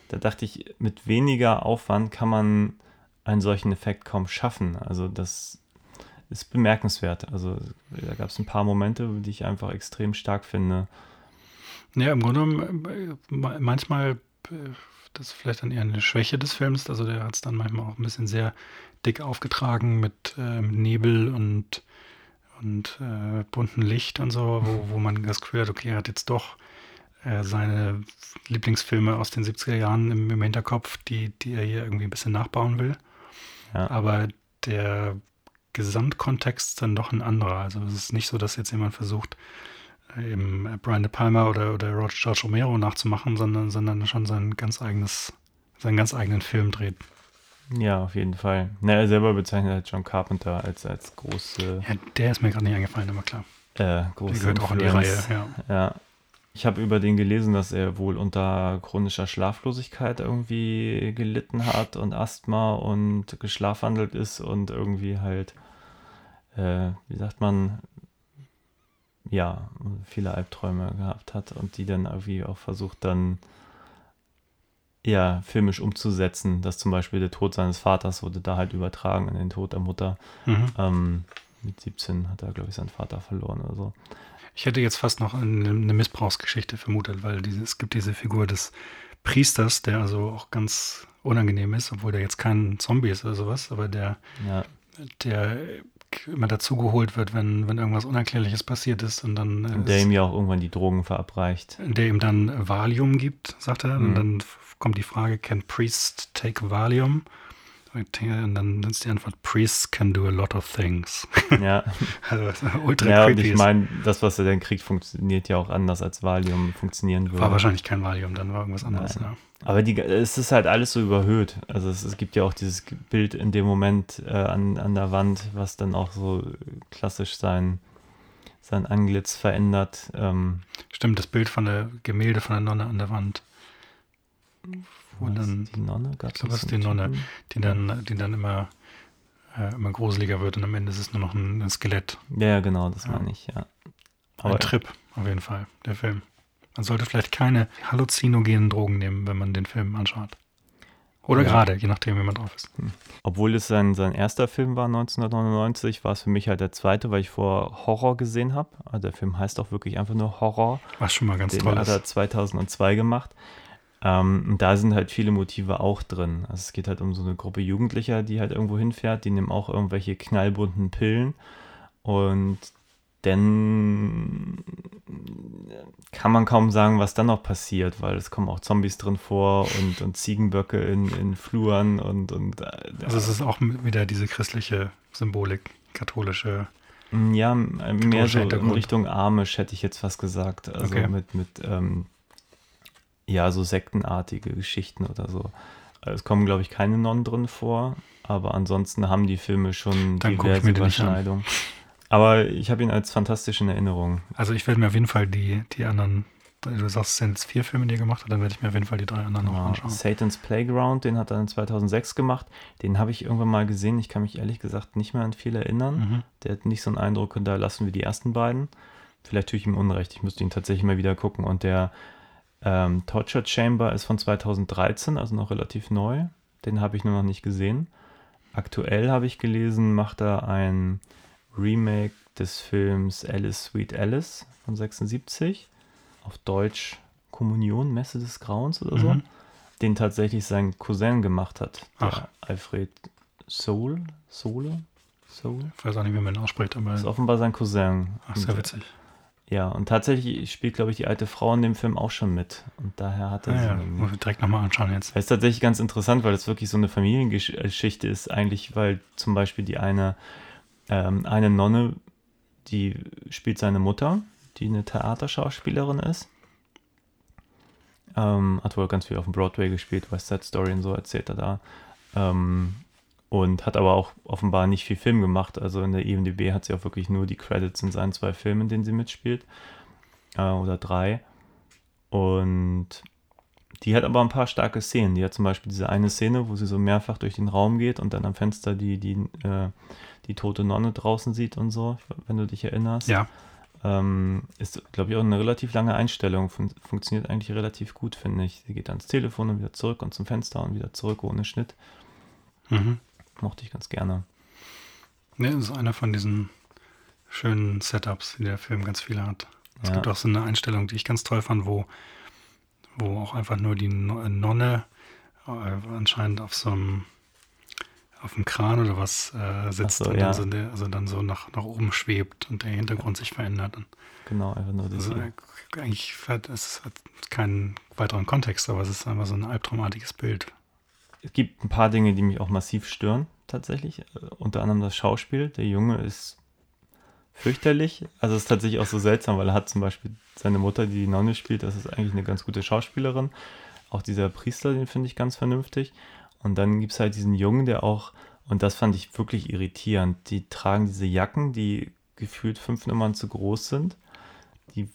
Speaker 5: da dachte ich, mit weniger Aufwand kann man einen solchen Effekt kaum schaffen. Also das ist bemerkenswert. Also da gab es ein paar Momente, die ich einfach extrem stark finde.
Speaker 6: Ja, im Grunde genommen, äh, ma- manchmal, äh, das ist vielleicht dann eher eine Schwäche des Films, also der hat es dann manchmal auch ein bisschen sehr dick aufgetragen mit äh, Nebel und, und äh, bunten Licht und so, wo, wo man das Gefühl hat, okay, er hat jetzt doch äh, seine Lieblingsfilme aus den 70er Jahren im, im Hinterkopf, die, die er hier irgendwie ein bisschen nachbauen will.
Speaker 5: Ja.
Speaker 6: Aber der Gesamtkontext dann doch ein anderer. Also es ist nicht so, dass jetzt jemand versucht, äh, eben äh, Brian De Palma oder, oder Roger George Romero nachzumachen, sondern, sondern schon sein ganz eigenes, seinen ganz eigenen Film dreht.
Speaker 5: Ja, auf jeden Fall. Na, er selber bezeichnet halt John Carpenter als, als große.
Speaker 6: Ja, der ist mir gerade nicht eingefallen, aber klar.
Speaker 5: äh, große
Speaker 6: Die gehört auch in die Reihe, ja.
Speaker 5: Ja. Ich habe über den gelesen, dass er wohl unter chronischer Schlaflosigkeit irgendwie gelitten hat und Asthma und geschlafwandelt ist und irgendwie halt, äh, wie sagt man, ja, viele Albträume gehabt hat und die dann irgendwie auch versucht dann ja, filmisch umzusetzen, dass zum Beispiel der Tod seines Vaters wurde da halt übertragen in den Tod der Mutter.
Speaker 6: Mhm.
Speaker 5: Ähm, mit 17 hat er, glaube ich, seinen Vater verloren oder so.
Speaker 6: Ich hätte jetzt fast noch eine, eine Missbrauchsgeschichte vermutet, weil diese, es gibt diese Figur des Priesters, der also auch ganz unangenehm ist, obwohl der jetzt kein Zombie ist oder sowas, aber der,
Speaker 5: Ja,
Speaker 6: der immer dazugeholt wird, wenn, wenn irgendwas Unerklärliches passiert ist und dann äh,
Speaker 5: und der ihm ja auch irgendwann die Drogen verabreicht.
Speaker 6: der ihm dann Valium gibt, sagt er.
Speaker 5: Mhm.
Speaker 6: Und dann kommt die Frage, can priest take Valium? Und dann ist die Antwort, priests can do a lot of things.
Speaker 5: Ja,
Speaker 6: also ultra
Speaker 5: ja und ich meine, das, was er dann kriegt, funktioniert ja auch anders als Valium funktionieren würde.
Speaker 6: war wahrscheinlich kein Valium, dann war irgendwas anderes. Ja.
Speaker 5: Aber die, es ist halt alles so überhöht. Also es, es gibt ja auch dieses Bild in dem Moment äh, an, an der Wand, was dann auch so klassisch sein, sein Antlitz verändert. Ähm,
Speaker 6: Stimmt, das Bild von der Gemälde von der Nonne an der Wand.
Speaker 5: Was,
Speaker 6: dann,
Speaker 5: die Nonne?
Speaker 6: ich
Speaker 5: Gab's
Speaker 6: glaube, das ist die Nonne, die dann, die dann immer, äh, immer gruseliger wird und am Ende ist es nur noch ein, ein Skelett.
Speaker 5: Ja, genau, das
Speaker 6: Ja.
Speaker 5: meine ich, ja.
Speaker 6: Ein Trip, auf jeden Fall, der Film. Man sollte vielleicht keine halluzinogenen Drogen nehmen, wenn man den Film anschaut. Oder
Speaker 5: Ja.
Speaker 6: gerade, je nachdem, wie man drauf ist.
Speaker 5: Obwohl es sein, sein erster Film war, 1999, war es für mich halt der zweite, weil ich vor Horror gesehen habe. Also der Film heißt auch wirklich einfach nur Horror.
Speaker 6: Was schon mal ganz
Speaker 5: Den
Speaker 6: toll
Speaker 5: hat er
Speaker 6: ist.
Speaker 5: 2002 gemacht. Ähm, und da sind halt viele Motive auch drin. Also es geht halt um so eine Gruppe Jugendlicher, die halt irgendwo hinfährt, die nehmen auch irgendwelche knallbunten Pillen und dann kann man kaum sagen, was dann noch passiert, weil es kommen auch Zombies drin vor und, und Ziegenböcke in, in Fluren und, und äh,
Speaker 6: Also es ist auch wieder diese christliche Symbolik, katholische.
Speaker 5: Ja, mehr so in. Richtung Amish hätte ich jetzt fast gesagt. Also
Speaker 6: Okay.
Speaker 5: mit, mit ähm, ja, so sektenartige Geschichten oder so. Also Es kommen, glaube ich, keine Nonnen drin vor, aber ansonsten haben die Filme schon
Speaker 6: Dann
Speaker 5: diverse. Überschneidungen. Aber ich habe ihn als fantastisch in Erinnerung.
Speaker 6: Also ich werde mir auf jeden Fall die, die anderen, du sagst, es sind jetzt vier Filme, die er gemacht hat, dann werde ich mir auf jeden Fall die drei anderen noch
Speaker 5: Ja,
Speaker 6: anschauen.
Speaker 5: Satan's Playground, den hat er in 2006 gemacht. Den habe ich irgendwann mal gesehen. Ich kann mich ehrlich gesagt nicht mehr an viel erinnern.
Speaker 6: Mhm.
Speaker 5: Der hat nicht so einen Eindruck hinterlassen wie die ersten beiden. Vielleicht tue ich ihm Unrecht. Ich müsste ihn tatsächlich mal wieder gucken. Und der ähm, Torture Chamber ist von 2013, also noch relativ neu. Den habe ich nur noch nicht gesehen. Aktuell habe ich gelesen, macht er ein Remake des Films Alice Sweet Alice von 76. Auf Deutsch Kommunion, Messe des Grauens oder so.
Speaker 6: Mhm.
Speaker 5: Den tatsächlich sein Cousin gemacht hat.
Speaker 6: Ach.
Speaker 5: Alfred Soul? Sohle? Soul?
Speaker 6: Ich weiß auch nicht, wie man ihn ausspricht, aber
Speaker 5: Das ist offenbar sein Cousin.
Speaker 6: ach, sehr
Speaker 5: Und,
Speaker 6: witzig.
Speaker 5: Ja, und tatsächlich spielt, glaube ich, die alte Frau in dem Film auch schon mit. Und daher hat er
Speaker 6: Ja,
Speaker 5: sie.
Speaker 6: ja,
Speaker 5: irgendwie.
Speaker 6: muss ich direkt nochmal anschauen jetzt.
Speaker 5: Das ist tatsächlich ganz interessant, weil das wirklich so eine Familiengeschichte ist, eigentlich, weil zum Beispiel die eine, ähm, eine Nonne, die spielt seine Mutter, die eine Theaterschauspielerin ist. Ähm, hat wohl ganz viel auf dem Broadway gespielt, West Side Story und so erzählt er da. Ähm, und hat aber auch offenbar nicht viel Film gemacht. Also in der IMDb hat sie auch wirklich nur die Credits in seinen zwei Filmen, in denen sie mitspielt. Äh, oder drei. Und die hat aber ein paar starke Szenen. Die hat zum Beispiel diese eine Szene, wo sie so mehrfach durch den Raum geht und dann am Fenster die, die, äh, die tote Nonne draußen sieht und so, wenn du dich erinnerst.
Speaker 6: Ja,
Speaker 5: Ähm, ist, glaube ich, auch eine relativ lange Einstellung. Fun funktioniert eigentlich relativ gut, finde ich. Sie geht ans Telefon und wieder zurück und zum Fenster und wieder zurück ohne Schnitt.
Speaker 6: mhm.
Speaker 5: Mochte ich ganz gerne.
Speaker 6: Ne, das ist einer von diesen schönen Setups, die der Film ganz viele hat. Es
Speaker 5: Ja.
Speaker 6: gibt auch so eine Einstellung, die ich ganz toll fand, wo, wo auch einfach nur die No- Nonne äh, anscheinend auf so einem auf dem Kran oder was äh, sitzt
Speaker 5: so,
Speaker 6: und
Speaker 5: ja.
Speaker 6: dann so, der, also dann so nach, nach oben schwebt und der Hintergrund sich verändert. Und
Speaker 5: Genau, einfach nur das.
Speaker 6: also, äh, eigentlich hat es hat keinen weiteren Kontext, aber es ist einfach so ein albtraumartiges Bild.
Speaker 5: Es gibt ein paar Dinge, die mich auch massiv stören, tatsächlich. Äh, unter anderem das Schauspiel. Der Junge ist fürchterlich. Also es ist tatsächlich auch so seltsam, weil er hat zum Beispiel seine Mutter, die die Nonne spielt, das ist eigentlich eine ganz gute Schauspielerin. Auch dieser Priester, den finde ich ganz vernünftig. Und dann gibt es halt diesen Jungen, der auch, und das fand ich wirklich irritierend, die tragen diese Jacken, die gefühlt fünf Nummern zu groß sind, die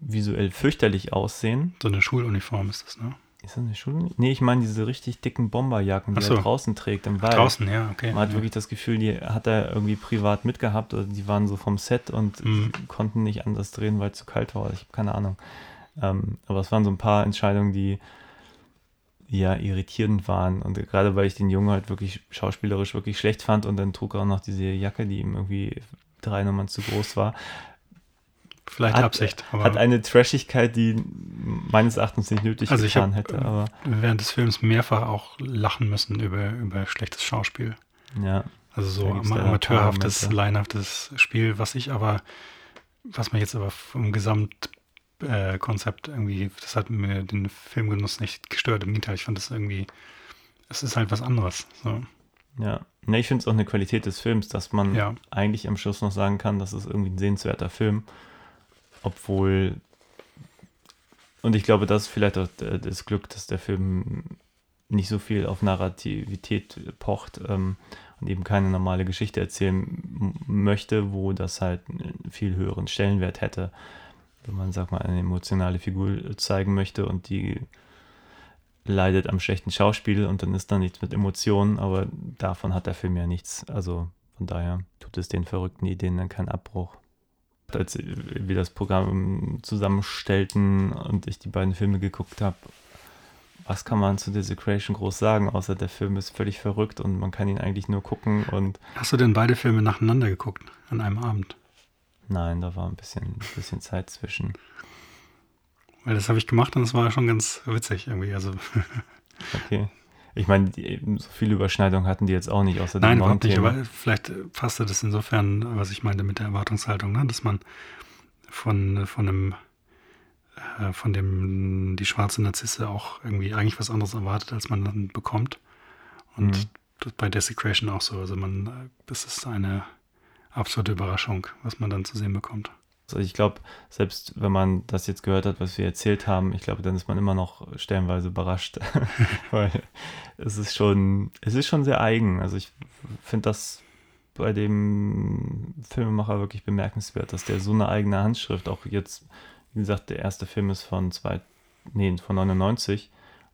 Speaker 5: visuell fürchterlich aussehen.
Speaker 6: So eine Schuluniform ist das, ne?
Speaker 5: Ist das eine Schule? Nee, ich meine diese richtig dicken Bomberjacken, die
Speaker 6: so.
Speaker 5: er draußen trägt im Wald.
Speaker 6: Draußen, ja, okay.
Speaker 5: Man hat
Speaker 6: ja.
Speaker 5: wirklich das Gefühl, die hat er irgendwie privat mitgehabt oder die waren so vom Set und
Speaker 6: Mhm.
Speaker 5: konnten nicht anders drehen, weil es zu kalt war. Ich habe keine Ahnung. Ähm, aber es waren so ein paar Entscheidungen, die ja irritierend waren. Und gerade weil ich den Jungen halt wirklich schauspielerisch wirklich schlecht fand und dann trug er auch noch diese Jacke, die ihm irgendwie drei Nummern zu groß war.
Speaker 6: Vielleicht
Speaker 5: hat,
Speaker 6: Absicht. Aber
Speaker 5: hat eine Trashigkeit, die meines Erachtens nicht nötig
Speaker 6: Also ich
Speaker 5: getan
Speaker 6: hab,
Speaker 5: hätte.
Speaker 6: ähm,
Speaker 5: Aber
Speaker 6: während des Films mehrfach auch lachen müssen über, über schlechtes Schauspiel.
Speaker 5: ja,
Speaker 6: Also so amateurhaftes,
Speaker 5: Momente.
Speaker 6: laienhaftes Spiel, was ich aber, was mir jetzt aber vom Gesamtkonzept äh, irgendwie, das hat mir den Filmgenuss nicht gestört. Im Gegenteil, ich fand das irgendwie, es ist halt was anderes. So.
Speaker 5: ja. Ne, ich finde es auch eine Qualität des Films, dass man
Speaker 6: Ja.
Speaker 5: eigentlich am Schluss noch sagen kann, das ist irgendwie ein sehenswerter Film. Obwohl, und ich glaube, das ist vielleicht auch d- das Glück, dass der Film nicht so viel auf Narrativität pocht ähm, und eben keine normale Geschichte erzählen möchte, wo das halt einen viel höheren Stellenwert hätte, wenn man, sag mal, eine emotionale Figur zeigen möchte und die leidet am schlechten Schauspiel und dann ist da nichts mit Emotionen, aber davon hat der Film ja nichts. Also von daher tut es den verrückten Ideen dann keinen Abbruch. Als wir das Programm zusammenstellten und ich die beiden Filme geguckt habe, was kann man zu Desecration groß sagen, außer der Film ist völlig verrückt und man kann ihn eigentlich nur gucken und
Speaker 6: Hast du denn beide Filme nacheinander geguckt an einem Abend?
Speaker 5: nein, da war ein bisschen, ein bisschen Zeit zwischen.
Speaker 6: Weil das habe ich gemacht und es war schon ganz witzig irgendwie. Also
Speaker 5: Okay. Ich meine, die- so viele Überschneidungen hatten die jetzt auch nicht, außer
Speaker 6: Nein,
Speaker 5: dem
Speaker 6: überhaupt nicht, aber vielleicht passte das insofern, was ich meinte mit der Erwartungshaltung, ne? dass man von, von einem, äh, von dem, die schwarze Narzisse auch irgendwie eigentlich was anderes erwartet, als man dann bekommt. Und
Speaker 5: Mhm.
Speaker 6: das bei Desecration auch so. Also man, äh, das ist eine absolute Überraschung, was man dann zu sehen bekommt.
Speaker 5: Also ich glaube, selbst wenn man das jetzt gehört hat, was wir erzählt haben, ich glaube, dann ist man immer noch stellenweise überrascht. Weil es ist schon, es ist schon sehr eigen. Also ich finde das bei dem Filmemacher wirklich bemerkenswert, dass der so eine eigene Handschrift, auch jetzt, wie gesagt, der erste Film ist von zwei, nee, von 99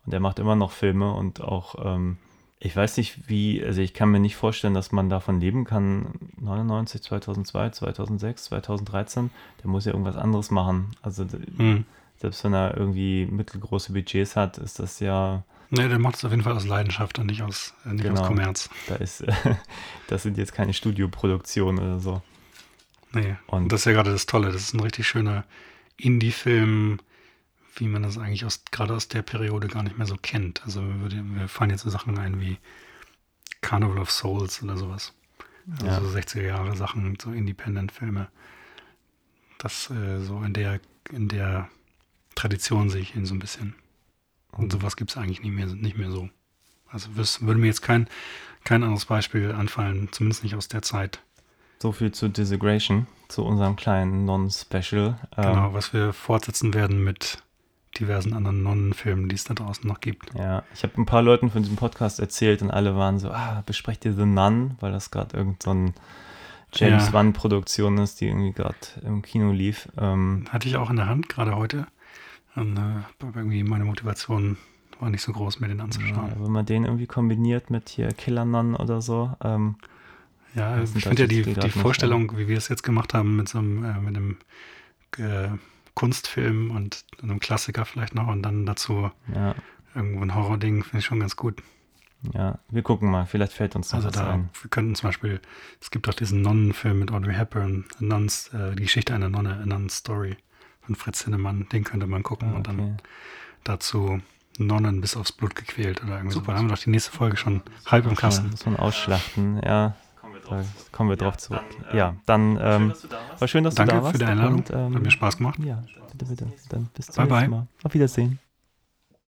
Speaker 5: und er macht immer noch Filme und auch, ähm, ich weiß nicht wie, also ich kann mir nicht vorstellen, dass man davon leben kann, 99, 2002, 2006, 2013, der muss ja irgendwas anderes machen. Also
Speaker 6: Hm.
Speaker 5: selbst wenn er irgendwie mittelgroße Budgets hat, ist das ja,
Speaker 6: Ne, der macht es auf jeden Fall aus Leidenschaft und nicht aus, äh, nicht aus
Speaker 5: Genau.
Speaker 6: Kommerz.
Speaker 5: da ist, das sind jetzt keine Studioproduktionen oder so.
Speaker 6: Nee.
Speaker 5: Und
Speaker 6: das ist ja gerade das Tolle. Das ist ein richtig schöner Indie-Film, wie man das eigentlich aus, gerade aus der Periode gar nicht mehr so kennt. Also wir, fallen jetzt so Sachen ein wie Carnival of Souls oder sowas. Also
Speaker 5: Ja.
Speaker 6: so 60er Jahre Sachen, so Independent-Filme. Das äh, so in der, in der Tradition sehe ich ihn so ein bisschen. Und sowas gibt es eigentlich nicht mehr, nicht mehr so. Also würde mir jetzt kein, kein anderes Beispiel anfallen, zumindest nicht aus der Zeit.
Speaker 5: So viel zu Desecration, zu unserem kleinen Non-Special. Ähm,
Speaker 6: Genau, was wir fortsetzen werden mit diversen anderen Nonnenfilmen, die es da draußen noch gibt.
Speaker 5: Ja, ich habe ein paar Leuten von diesem Podcast erzählt und alle waren so, ah, besprecht ihr The Nun, weil das gerade irgend so ein James
Speaker 6: Ja.
Speaker 5: Wan-Produktion ist, die irgendwie gerade im Kino lief. Ähm,
Speaker 6: Hatte ich auch in der Hand, gerade heute. Und äh, irgendwie meine Motivation war nicht so groß, mir den
Speaker 5: ja,
Speaker 6: anzuschauen.
Speaker 5: wenn man den irgendwie kombiniert mit hier Killer Nun oder so. Ähm,
Speaker 6: Ja, ich finde ja die,
Speaker 5: die
Speaker 6: Vorstellung, wie wir es jetzt gemacht haben, mit so einem, äh, mit einem äh, Kunstfilm und einem Klassiker vielleicht noch und dann dazu
Speaker 5: ja,
Speaker 6: irgendwo ein Horror-Ding, finde ich schon ganz gut.
Speaker 5: ja, wir gucken mal, vielleicht fällt uns noch
Speaker 6: Also
Speaker 5: was
Speaker 6: da,
Speaker 5: ein.
Speaker 6: wir könnten zum Beispiel, es gibt auch diesen Nonnenfilm mit Audrey Hepburn, Nun's, äh, die Geschichte einer Nonne, A Nun's Story von Fritz Hinnemann, den könnte man gucken
Speaker 5: Ah,
Speaker 6: und dann
Speaker 5: okay.
Speaker 6: dazu Nonnen bis aufs Blut gequält oder irgendwie Super, dann haben wir doch die nächste Folge schon halb im
Speaker 5: Ja,
Speaker 6: Kasten.
Speaker 5: muss man ausschlachten, ja. Da kommen wir drauf zurück. ja, dann ähm, war schön, dass du
Speaker 6: Danke
Speaker 5: da warst.
Speaker 6: für die Einladung,
Speaker 5: Und, ähm,
Speaker 6: hat mir Spaß gemacht.
Speaker 5: Ja, bitte, bitte. Dann bis zum
Speaker 6: Bye, bye.
Speaker 5: nächsten Mal. Auf Wiedersehen.